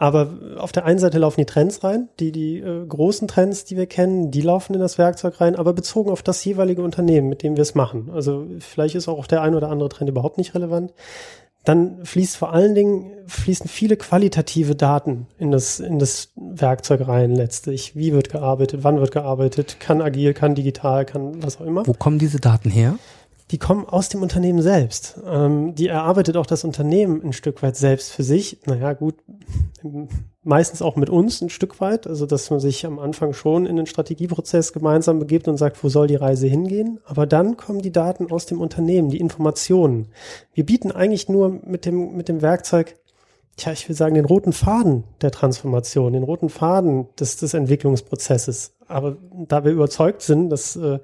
Aber auf der einen Seite laufen die Trends rein, die, die äh, großen Trends, die wir kennen, die laufen in das Werkzeug rein, aber bezogen auf das jeweilige Unternehmen, mit dem wir es machen. Also vielleicht ist auch der ein oder andere Trend überhaupt nicht relevant. Dann fließt vor allen Dingen, fließen viele qualitative Daten in das, in das Werkzeug rein letztlich. Wie wird gearbeitet, wann wird gearbeitet, kann agil, kann digital, kann was auch immer Wo kommen diese Daten her? Die kommen aus dem Unternehmen selbst. Ähm, die erarbeitet auch das Unternehmen ein Stück weit selbst für sich. Naja, gut, meistens auch mit uns ein Stück weit. Also, dass man sich am Anfang schon in den Strategieprozess gemeinsam begibt und sagt, wo soll die Reise hingehen? Aber dann kommen die Daten aus dem Unternehmen, die Informationen. Wir bieten eigentlich nur mit dem, mit dem Werkzeug Tja, ich will sagen, den roten Faden der Transformation, den roten Faden des, des Entwicklungsprozesses. Aber da wir überzeugt sind, dass äh,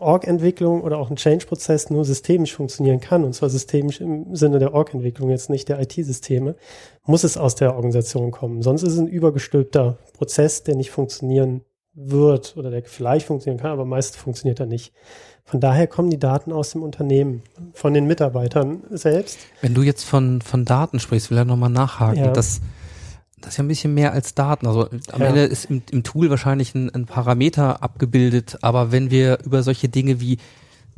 Org-Entwicklung oder auch ein Change-Prozess nur systemisch funktionieren kann, und zwar systemisch im Sinne der Org-Entwicklung, jetzt nicht der IT-Systeme, muss es aus der Organisation kommen. Sonst ist es ein übergestülpter Prozess, der nicht funktionieren wird oder der vielleicht funktionieren kann, aber meist funktioniert er nicht. Von daher kommen die Daten aus dem Unternehmen, von den Mitarbeitern selbst. Wenn du jetzt von, von Daten sprichst, will ich nochmal nachhaken. Ja. Das, das ist ja ein bisschen mehr als Daten. Also am Ja. Ende ist im, im Tool wahrscheinlich ein, ein Parameter abgebildet, aber wenn wir über solche Dinge wie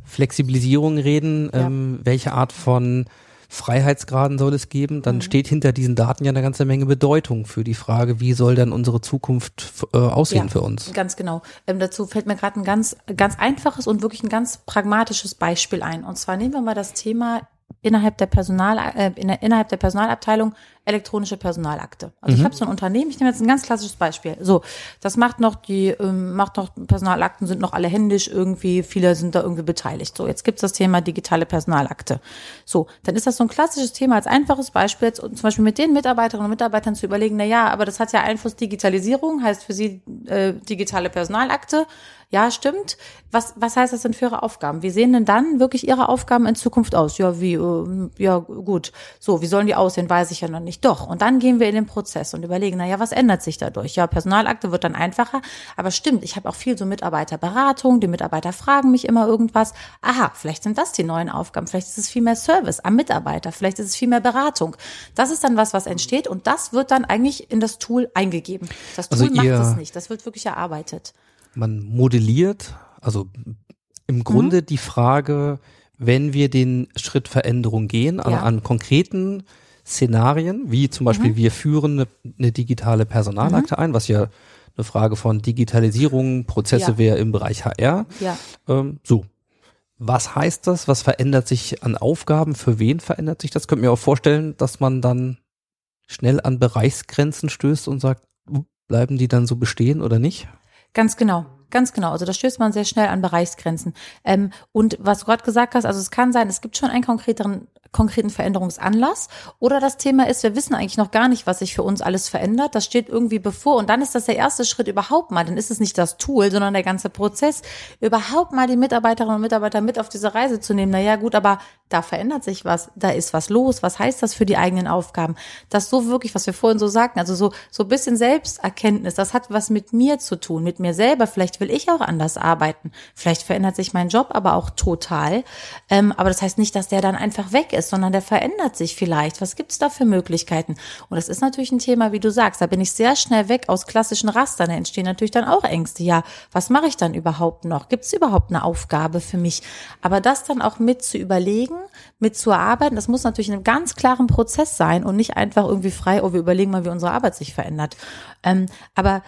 Flexibilisierung reden, Ja. ähm, welche Art von Freiheitsgraden soll es geben, dann Mhm. steht hinter diesen Daten ja eine ganze Menge Bedeutung für die Frage, wie soll dann unsere Zukunft äh, aussehen Ja. für uns. Ganz genau. Ähm, dazu fällt mir gerade ein ganz, ganz einfaches und wirklich ein ganz pragmatisches Beispiel ein. Und zwar nehmen wir mal das Thema innerhalb der Personal, äh, innerhalb der Personalabteilung elektronische Personalakte. Also ich habe so ein Unternehmen, ich nehme jetzt ein ganz klassisches Beispiel. So, das macht noch die, ähm, macht noch Personalakten sind noch alle händisch irgendwie, viele sind da irgendwie beteiligt. So, jetzt gibt's das Thema digitale Personalakte. So, dann ist das so ein klassisches Thema als einfaches Beispiel, jetzt, zum Beispiel mit den Mitarbeiterinnen und Mitarbeitern zu überlegen, na ja, aber das hat ja Einfluss Digitalisierung, heißt für sie äh, digitale Personalakte. Ja, stimmt. Was, was heißt das denn für Ihre Aufgaben? Wie sehen denn dann wirklich Ihre Aufgaben in Zukunft aus? Ja, wie, äh, ja, gut. So, wie sollen die aussehen, weiß ich ja noch nicht. Doch. Und dann gehen wir in den Prozess und überlegen, na ja, was ändert sich dadurch? Ja, Personalakte wird dann einfacher. Aber stimmt, ich habe auch viel so Mitarbeiterberatung. Die Mitarbeiter fragen mich immer irgendwas. Aha, vielleicht sind das die neuen Aufgaben. Vielleicht ist es viel mehr Service am Mitarbeiter. Vielleicht ist es viel mehr Beratung. Das ist dann was, was entsteht und das wird dann eigentlich in das Tool eingegeben. Das Tool Also macht es nicht. Das wird wirklich erarbeitet. Man modelliert, also im Grunde die Frage, wenn wir den Schritt Veränderung gehen, an, Ja. an konkreten Szenarien, wie zum Beispiel wir führen eine, eine digitale Personalakte ein, was ja eine Frage von Digitalisierung, Prozesse Ja. wäre im Bereich HR. Ja. Ähm, so. Was heißt das? Was verändert sich an Aufgaben? Für wen verändert sich das? Könnt mir auch vorstellen, dass man dann schnell an Bereichsgrenzen stößt und sagt, "Uh, bleiben die dann so bestehen oder nicht? Ganz genau. Ganz genau. Also da stößt man sehr schnell an Bereichsgrenzen. Ähm, und was du gerade gesagt hast, also es kann sein, es gibt schon einen konkreteren konkreten Veränderungsanlass oder das Thema ist, wir wissen eigentlich noch gar nicht, was sich für uns alles verändert. Das steht irgendwie bevor und dann ist das der erste Schritt überhaupt mal. Dann ist es nicht das Tool, sondern der ganze Prozess, überhaupt mal die Mitarbeiterinnen und Mitarbeiter mit auf diese Reise zu nehmen. Naja, gut, aber da verändert sich was, da ist was los. Was heißt das für die eigenen Aufgaben? Das so wirklich, was wir vorhin so sagten, also so so bisschen Selbsterkenntnis. Das hat was mit mir zu tun, mit mir selber. Vielleicht will ich auch anders arbeiten. Vielleicht verändert sich mein Job aber auch total. Ähm, aber das heißt nicht, dass der dann einfach weg ist ist, sondern der verändert sich vielleicht. Was gibt's da für Möglichkeiten? Und das ist natürlich ein Thema, wie du sagst, da bin ich sehr schnell weg aus klassischen Rastern. Da entstehen natürlich dann auch Ängste. Ja, was mache ich dann überhaupt noch? Gibt's überhaupt eine Aufgabe für mich? Aber das dann auch mit zu überlegen, mit zu erarbeiten, das muss natürlich in einem ganz klaren Prozess sein und nicht einfach irgendwie frei, oh, wir überlegen mal, wie unsere Arbeit sich verändert. Ähm, aber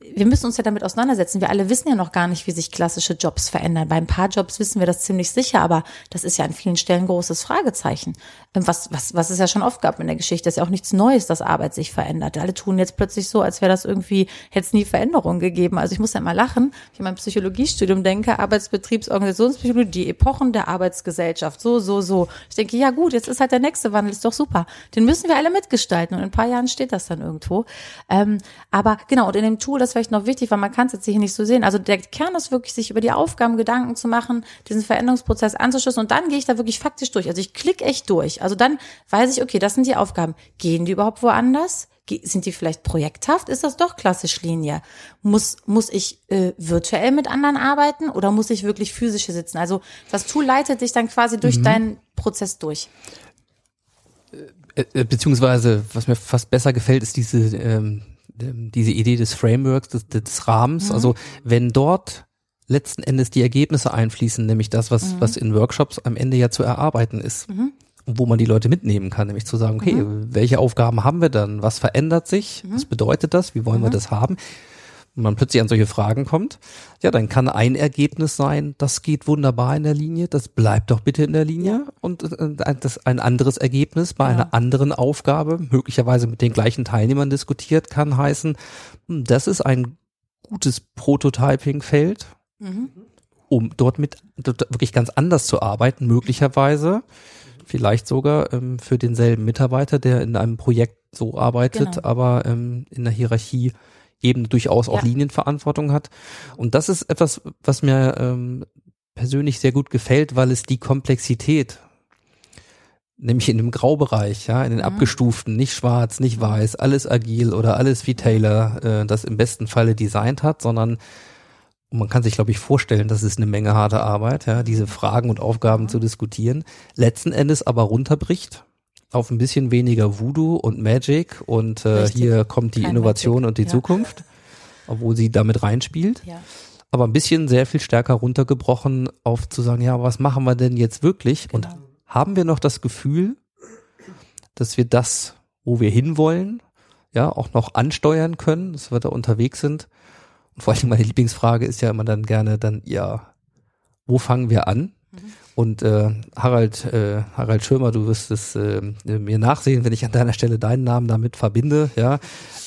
wir müssen uns ja damit auseinandersetzen. Wir alle wissen ja noch gar nicht, wie sich klassische Jobs verändern. Bei ein paar Jobs wissen wir das ziemlich sicher, aber das ist ja an vielen Stellen großes Fragezeichen. Ähm, was, was, was es ja schon oft gab in der Geschichte, ist ja auch nichts Neues, dass Arbeit sich verändert. Alle tun jetzt plötzlich so, als wäre das irgendwie, hätte es nie Veränderungen gegeben. Also ich muss ja immer lachen, wenn ich in meinem Psychologiestudium denke, Arbeitsbetriebsorganisationspsychologie, die Epochen der Arbeitsgesellschaft, so, so, so. Ich denke, ja gut, jetzt ist halt der nächste Wandel, ist doch super. Den müssen wir alle mitgestalten und in ein paar Jahren steht das dann irgendwo. Ähm, aber genau, und in dem Tool, das ist vielleicht noch wichtig, weil man kann es jetzt hier nicht so sehen. Also der Kern ist wirklich, sich über die Aufgaben Gedanken zu machen, diesen Veränderungsprozess anzuschließen und dann gehe ich da wirklich faktisch durch. Also ich klicke echt durch. Also dann weiß ich, okay, das sind die Aufgaben. Gehen die überhaupt woanders? Sind die vielleicht projekthaft? Ist das doch klassisch Linie? Muss, muss ich äh, virtuell mit anderen arbeiten oder muss ich wirklich physisch hier sitzen? Also das Tool leitet dich dann quasi durch mhm. deinen Prozess durch. Äh, äh, beziehungsweise, was mir fast besser gefällt, ist diese ähm, diese Idee des Frameworks, des, des Rahmens. Mhm. Also wenn dort letzten Endes die Ergebnisse einfließen, nämlich das, was, mhm. was in Workshops am Ende ja zu erarbeiten ist. Mhm. Wo man die Leute mitnehmen kann, nämlich zu sagen, okay, mhm. welche Aufgaben haben wir dann? Was verändert sich? Mhm. Was bedeutet das? Wie wollen wir mhm. das haben? Und man plötzlich an solche Fragen kommt, ja, dann kann ein Ergebnis sein, das geht wunderbar in der Linie, das bleibt doch bitte in der Linie und äh, das ein anderes Ergebnis bei ja. einer anderen Aufgabe, möglicherweise mit den gleichen Teilnehmern diskutiert, kann heißen, hm, das ist ein gutes Prototyping-Feld, mhm. um dort mit dort wirklich ganz anders zu arbeiten, möglicherweise vielleicht sogar ähm, für denselben Mitarbeiter, der in einem Projekt so arbeitet, genau. aber ähm, in der Hierarchie eben durchaus auch ja. Linienverantwortung hat. Und das ist etwas, was mir ähm, persönlich sehr gut gefällt, weil es die Komplexität nämlich in dem Graubereich, ja, in den mhm. abgestuften, nicht schwarz, nicht weiß, alles agil oder alles wie Taylor äh, das im besten Falle designt hat, sondern man kann sich, glaube ich, vorstellen, das ist eine Menge harte Arbeit, ja, diese Fragen und Aufgaben mhm. zu diskutieren, letzten Endes aber runterbricht auf ein bisschen weniger Voodoo und Magic und äh, hier kommt die Kein Innovation Magic. und die ja. Zukunft, obwohl sie damit reinspielt. Ja. Aber ein bisschen sehr viel stärker runtergebrochen auf zu sagen, ja, was machen wir denn jetzt wirklich? Genau. Und haben wir noch das Gefühl, dass wir das, wo wir hinwollen, ja, auch noch ansteuern können, dass wir da unterwegs sind? Und vor allem meine Lieblingsfrage ist ja immer dann gerne dann, ja, wo fangen wir an? Mhm. Und äh, Harald, äh, Harald Schirmer, du wirst es äh, mir nachsehen, wenn ich an deiner Stelle deinen Namen damit verbinde. Ja,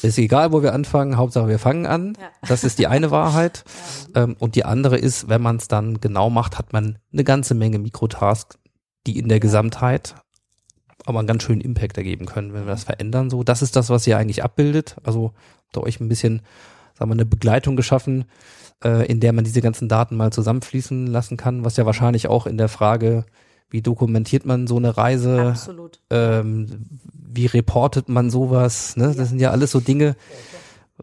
ist egal, wo wir anfangen. Hauptsache, wir fangen an. Ja. Das ist die eine Wahrheit. Ja. Ähm, und die andere ist, wenn man es dann genau macht, hat man eine ganze Menge Mikrotasks, die in der Gesamtheit aber einen ganz schönen Impact ergeben können, wenn wir das verändern. So, das ist das, was ihr eigentlich abbildet. Also da euch ein bisschen, sagen wir, eine Begleitung geschaffen äh, in der man diese ganzen Daten mal zusammenfließen lassen kann, was ja wahrscheinlich auch in der Frage, wie dokumentiert man so eine Reise, Absolut. Ähm, wie reportet man sowas, ne? Das sind ja alles so Dinge,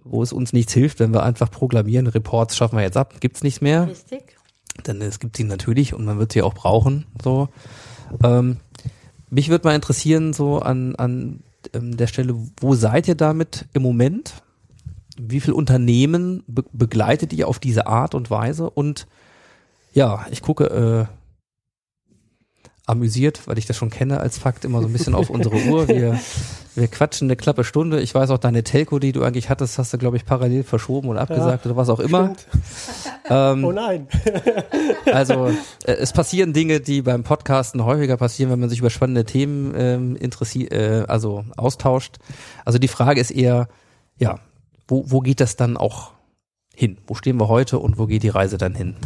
wo es uns nichts hilft, wenn wir einfach proklamieren, Reports schaffen wir jetzt ab, gibt's nicht mehr. Richtig. Denn es gibt sie natürlich und man wird sie auch brauchen. So. Ähm, mich würde mal interessieren, so an, an ähm, der Stelle, wo seid ihr damit im Moment? Wie viel Unternehmen be begleitet ihr auf diese Art und Weise? Und ja, ich gucke äh, amüsiert, weil ich das schon kenne als Fakt, immer so ein bisschen auf unsere Uhr. Wir, wir quatschen eine klappe Stunde. Ich weiß auch, deine Telco, die du eigentlich hattest, hast du, glaube ich, parallel verschoben oder abgesagt ja, oder was auch immer. Ähm, oh nein. also äh, es passieren Dinge, die beim Podcasten häufiger passieren, wenn man sich über spannende Themen ähm, interessiert, äh, also austauscht. Also die Frage ist eher, ja, wo, wo geht das dann auch hin? Wo stehen wir heute und wo geht die Reise dann hin?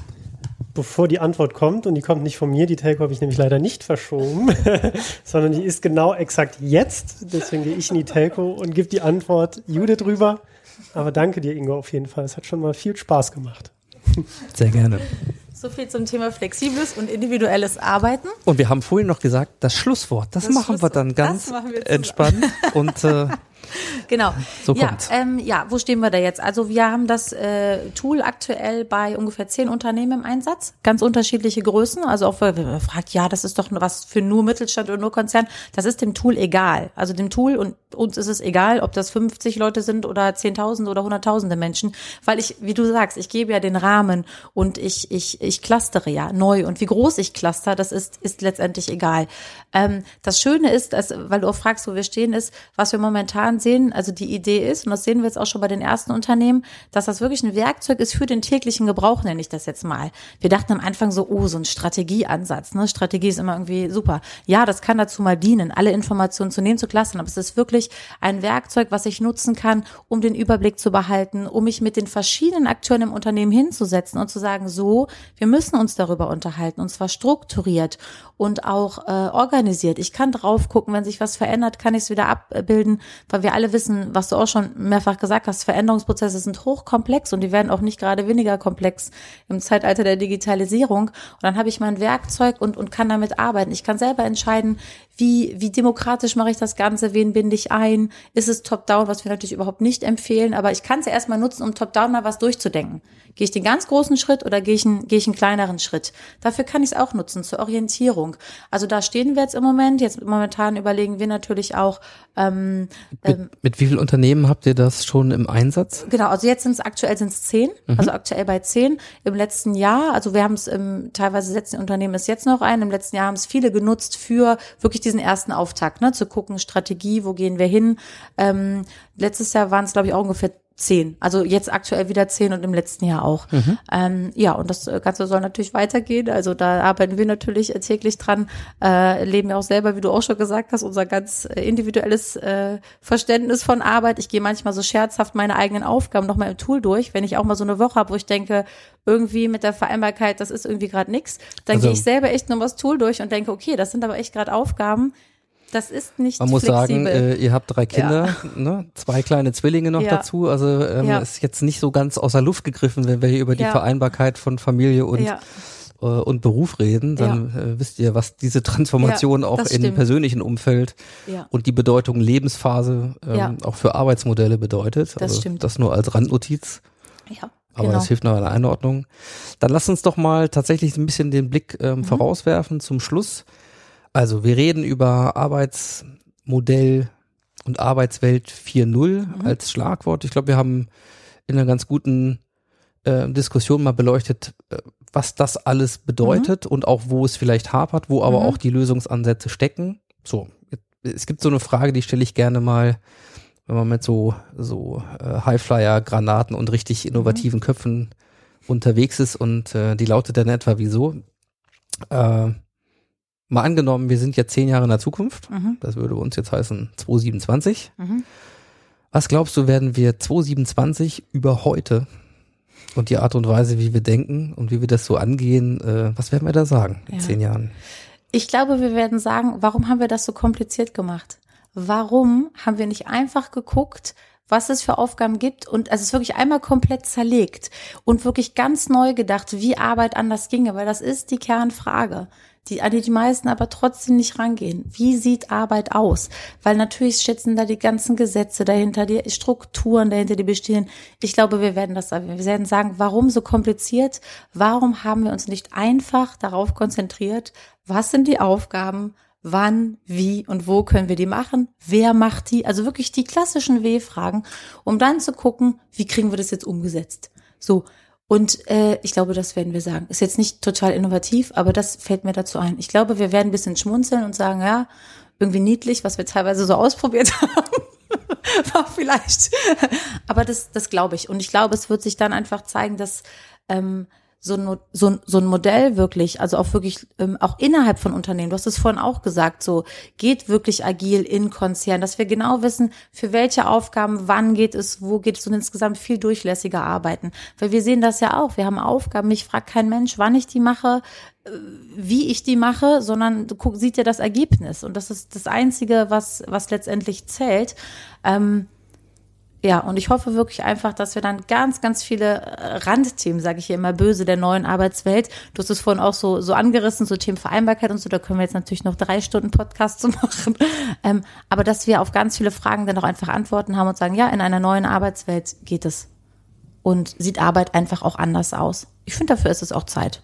Bevor die Antwort kommt, und die kommt nicht von mir, die Telco habe ich nämlich leider nicht verschoben, sondern die ist genau exakt jetzt. Deswegen gehe ich in die Telco und gebe die Antwort Judith drüber. Aber danke dir, Ingo, auf jeden Fall. Es hat schon mal viel Spaß gemacht. Sehr gerne. So viel zum Thema flexibles und individuelles Arbeiten. Und wir haben vorhin noch gesagt, das Schlusswort, das, das machen Schlusswort, wir dann ganz entspannt. Und äh, Genau. So ja, ähm, ja, wo stehen wir da jetzt? Also wir haben das äh, Tool aktuell bei ungefähr zehn Unternehmen im Einsatz, ganz unterschiedliche Größen. Also auch wenn man fragt, ja, das ist doch was für nur Mittelstand oder nur Konzern. Das ist dem Tool egal. Also dem Tool und uns ist es egal, ob das 50 Leute sind oder 10.000 oder hunderttausende Menschen, weil ich, wie du sagst, ich gebe ja den Rahmen und ich ich ich clustere ja neu und wie groß ich cluster, das ist ist letztendlich egal. Ähm, das Schöne ist, dass, weil du auch fragst, wo wir stehen, ist, was wir momentan sehen. Also die Idee ist und das sehen wir jetzt auch schon bei den ersten Unternehmen, dass das wirklich ein Werkzeug ist für den täglichen Gebrauch, nenne ich das jetzt mal. Wir dachten am Anfang so, oh, so ein Strategieansatz. Ne? Strategie ist immer irgendwie super. Ja, das kann dazu mal dienen, alle Informationen zu nehmen, zu clustern, aber es ist wirklich ein Werkzeug, was ich nutzen kann, um den Überblick zu behalten, um mich mit den verschiedenen Akteuren im Unternehmen hinzusetzen und zu sagen, so, wir müssen uns darüber unterhalten, und zwar strukturiert und auch äh, organisiert. Ich kann drauf gucken, wenn sich was verändert, kann ich es wieder abbilden, weil wir alle wissen, was du auch schon mehrfach gesagt hast, Veränderungsprozesse sind hochkomplex und die werden auch nicht gerade weniger komplex im Zeitalter der Digitalisierung. Und dann habe ich mein Werkzeug und, und kann damit arbeiten. Ich kann selber entscheiden, wie, wie demokratisch mache ich das Ganze, wen binde ich ein, ist es top-down, was wir natürlich überhaupt nicht empfehlen, aber ich kann es ja erstmal nutzen, um top-down mal was durchzudenken. Gehe ich den ganz großen Schritt oder gehe ich einen, gehe ich einen kleineren Schritt? Dafür kann ich es auch nutzen, zur Orientierung. Also da stehen wir jetzt im Moment. Jetzt momentan überlegen wir natürlich auch, ähm, ähm, Mit, mit wie vielen Unternehmen habt ihr das schon im Einsatz? Genau, also jetzt sind es aktuell sind es zehn, also aktuell bei zehn. Im letzten Jahr, also wir haben es im, teilweise setzen die Unternehmen es jetzt noch ein, im letzten Jahr haben es viele genutzt für wirklich diesen ersten Auftakt, ne, zu gucken, Strategie, wo gehen wir hin. Ähm, letztes Jahr waren es, glaube ich, auch ungefähr zehn. Also jetzt aktuell wieder zehn und im letzten Jahr auch. Ähm, ja, und das Ganze soll natürlich weitergehen. Also da arbeiten wir natürlich täglich dran, äh, leben ja auch selber, wie du auch schon gesagt hast, unser ganz äh, individuelles äh, Verständnis von Arbeit. Ich gehe manchmal so scherzhaft meine eigenen Aufgaben nochmal im Tool durch, wenn ich auch mal so eine Woche habe, wo ich denke, irgendwie mit der Vereinbarkeit, das ist irgendwie gerade nix, dann Also- gehe ich selber echt nur das Tool durch und denke, okay, das sind aber echt gerade Aufgaben, das ist nicht Man muss flexibel. sagen, äh, ihr habt drei Kinder, ne? zwei kleine Zwillinge noch Ja. dazu. Also ähm, Ja. ist jetzt nicht so ganz aus der Luft gegriffen, wenn wir hier über die Ja. Vereinbarkeit von Familie und ja. äh, und Beruf reden, dann äh, wisst ihr, was diese Transformation Ja, auch im persönlichen Umfeld Ja. und die Bedeutung Lebensphase ähm, Ja. auch für Arbeitsmodelle bedeutet. Das also stimmt. das nur als Randnotiz, Ja, aber genau. das hilft noch in der Einordnung. Dann lass uns doch mal tatsächlich ein bisschen den Blick ähm, Mhm. vorauswerfen zum Schluss. Also wir reden über Arbeitsmodell und Arbeitswelt 4.0 Mhm. als Schlagwort. Ich glaube, wir haben in einer ganz guten äh, Diskussion mal beleuchtet, äh, was das alles bedeutet und auch wo es vielleicht hapert, wo aber Mhm. auch die Lösungsansätze stecken. So, es gibt so eine Frage, die stelle ich gerne mal, wenn man mit so so äh, Highflyer-Granaten und richtig innovativen Köpfen unterwegs ist und äh, die lautet dann etwa wieso? Äh, mal angenommen, wir sind jetzt zehn Jahre in der Zukunft. Mhm. Das würde uns jetzt heißen 2027. Mhm. Was glaubst du, werden wir 2027 über heute und die Art und Weise, wie wir denken und wie wir das so angehen, äh, was werden wir da sagen in Ja. zehn Jahren? Ich glaube, wir werden sagen, warum haben wir das so kompliziert gemacht? Warum haben wir nicht einfach geguckt, was es für Aufgaben gibt und es ist wirklich einmal komplett zerlegt und wirklich ganz neu gedacht, wie Arbeit anders ginge, weil das ist die Kernfrage, die, an die die meisten aber trotzdem nicht rangehen. Wie sieht Arbeit aus? Weil natürlich schätzen da die ganzen Gesetze dahinter, die Strukturen dahinter, die bestehen. Ich glaube, wir werden das, wir werden sagen, warum so kompliziert? Warum haben wir uns nicht einfach darauf konzentriert, was sind die Aufgaben? Wann, wie und wo können wir die machen? Wer macht die? Also wirklich die klassischen W-Fragen, um dann zu gucken, wie kriegen wir das jetzt umgesetzt? So. Und äh, ich glaube, das werden wir sagen. Ist jetzt nicht total innovativ, aber das fällt mir dazu ein. Ich glaube, wir werden ein bisschen schmunzeln und sagen, ja, irgendwie niedlich, was wir teilweise so ausprobiert haben. War vielleicht. Aber das, das glaube ich. Und ich glaube, es wird sich dann einfach zeigen, dass ähm, so ein, so, so ein Modell wirklich, also auch wirklich, ähm, auch innerhalb von Unternehmen, du hast es vorhin auch gesagt, so geht wirklich agil in Konzernen, dass wir genau wissen, für welche Aufgaben, wann geht es, wo geht es und insgesamt viel durchlässiger arbeiten. Weil wir sehen das ja auch, wir haben Aufgaben, mich fragt kein Mensch, wann ich die mache, äh, wie ich die mache, sondern guck, sieht ja das Ergebnis und das ist das Einzige, was, was letztendlich zählt. Ähm, Ja, und ich hoffe wirklich einfach, dass wir dann ganz, ganz viele äh, Randthemen, sage ich hier immer böse, der neuen Arbeitswelt. Du hast es vorhin auch so, so angerissen, so Themen Vereinbarkeit und so, da können wir jetzt natürlich noch drei Stunden Podcast zu machen. Ähm, aber dass wir auf ganz viele Fragen dann auch einfach Antworten haben und sagen, ja, in einer neuen Arbeitswelt geht es. Und sieht Arbeit einfach auch anders aus. Ich finde, dafür ist es auch Zeit.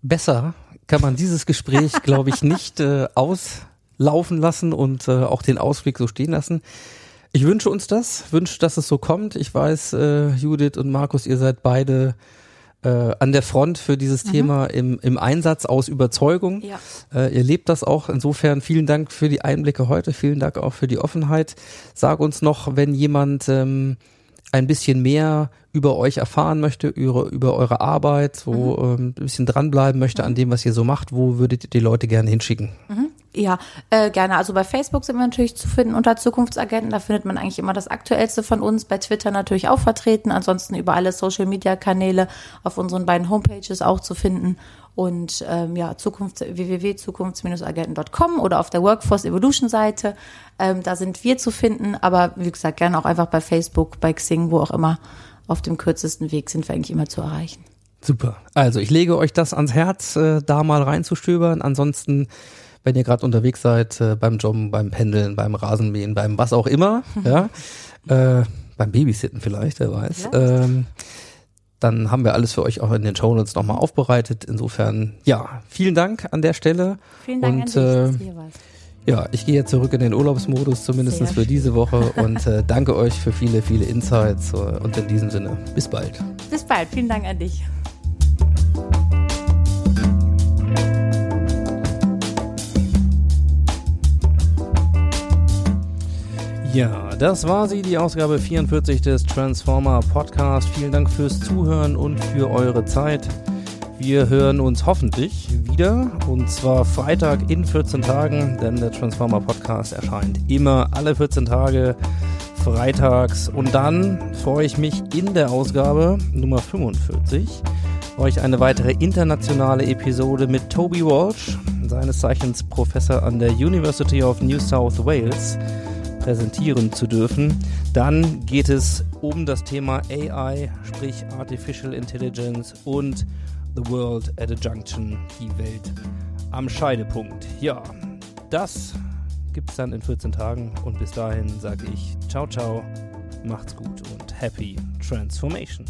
Besser kann man dieses Gespräch, glaube ich, nicht äh, auslaufen lassen und äh, auch den Ausblick so stehen lassen. Ich wünsche uns das, wünsche, dass es so kommt. Ich weiß, äh, Judith und Markus, ihr seid beide äh, an der Front für dieses mhm. Thema im, im Einsatz aus Überzeugung. Ja. Äh, ihr lebt das auch. Insofern vielen Dank für die Einblicke heute. Vielen Dank auch für die Offenheit. Sag uns noch, wenn jemand ähm, ein bisschen mehr über euch erfahren möchte, über, über eure Arbeit, so mhm. ähm, ein bisschen dranbleiben möchte an dem, was ihr so macht, wo würdet ihr die Leute gerne hinschicken? Ja, äh, gerne. Also bei Facebook sind wir natürlich zu finden unter Zukunftsagenten. Da findet man eigentlich immer das Aktuellste von uns. Bei Twitter natürlich auch vertreten. Ansonsten über alle Social-Media-Kanäle auf unseren beiden Homepages auch zu finden. Und ähm, ja, Zukunft, www.zukunfts-agenten.com oder auf der Workforce Evolution Seite. Ähm, da sind wir zu finden. Aber wie gesagt, gerne auch einfach bei Facebook, bei Xing, wo auch immer. Auf dem kürzesten Weg sind wir eigentlich immer zu erreichen. Super. Also ich lege euch das ans Herz, äh, da mal reinzustöbern. Ansonsten wenn ihr gerade unterwegs seid, äh, beim Jobben, beim Pendeln, beim Rasenmähen, beim was auch immer, ja, äh, beim Babysitten vielleicht, wer weiß. Ähm, dann haben wir alles für euch auch in den Shownotes nochmal aufbereitet. Insofern, ja, vielen Dank an der Stelle. Vielen Dank und, an dich, äh. Ja, ich gehe jetzt zurück in den Urlaubsmodus, zumindest Sehr für diese Woche und äh, danke euch für viele, viele Insights äh, und in diesem Sinne, bis bald. Bis bald. Vielen Dank an dich. Ja, das war sie, die Ausgabe 44 des Transformer Podcast. Vielen Dank fürs Zuhören und für eure Zeit. Wir hören uns hoffentlich wieder und zwar Freitag in 14 Tagen, denn der Transformer Podcast erscheint immer alle 14 Tage freitags und dann freue ich mich in der Ausgabe Nummer 45 euch eine weitere internationale Episode mit Toby Walsh, seines Zeichens Professor an der University of New South Wales präsentieren zu dürfen. Dann geht es um das Thema AI, sprich Artificial Intelligence und The World at a Junction, die Welt am Scheidepunkt. Ja, das gibt es dann in 14 Tagen und bis dahin sage ich ciao, ciao, macht's gut und happy transformation.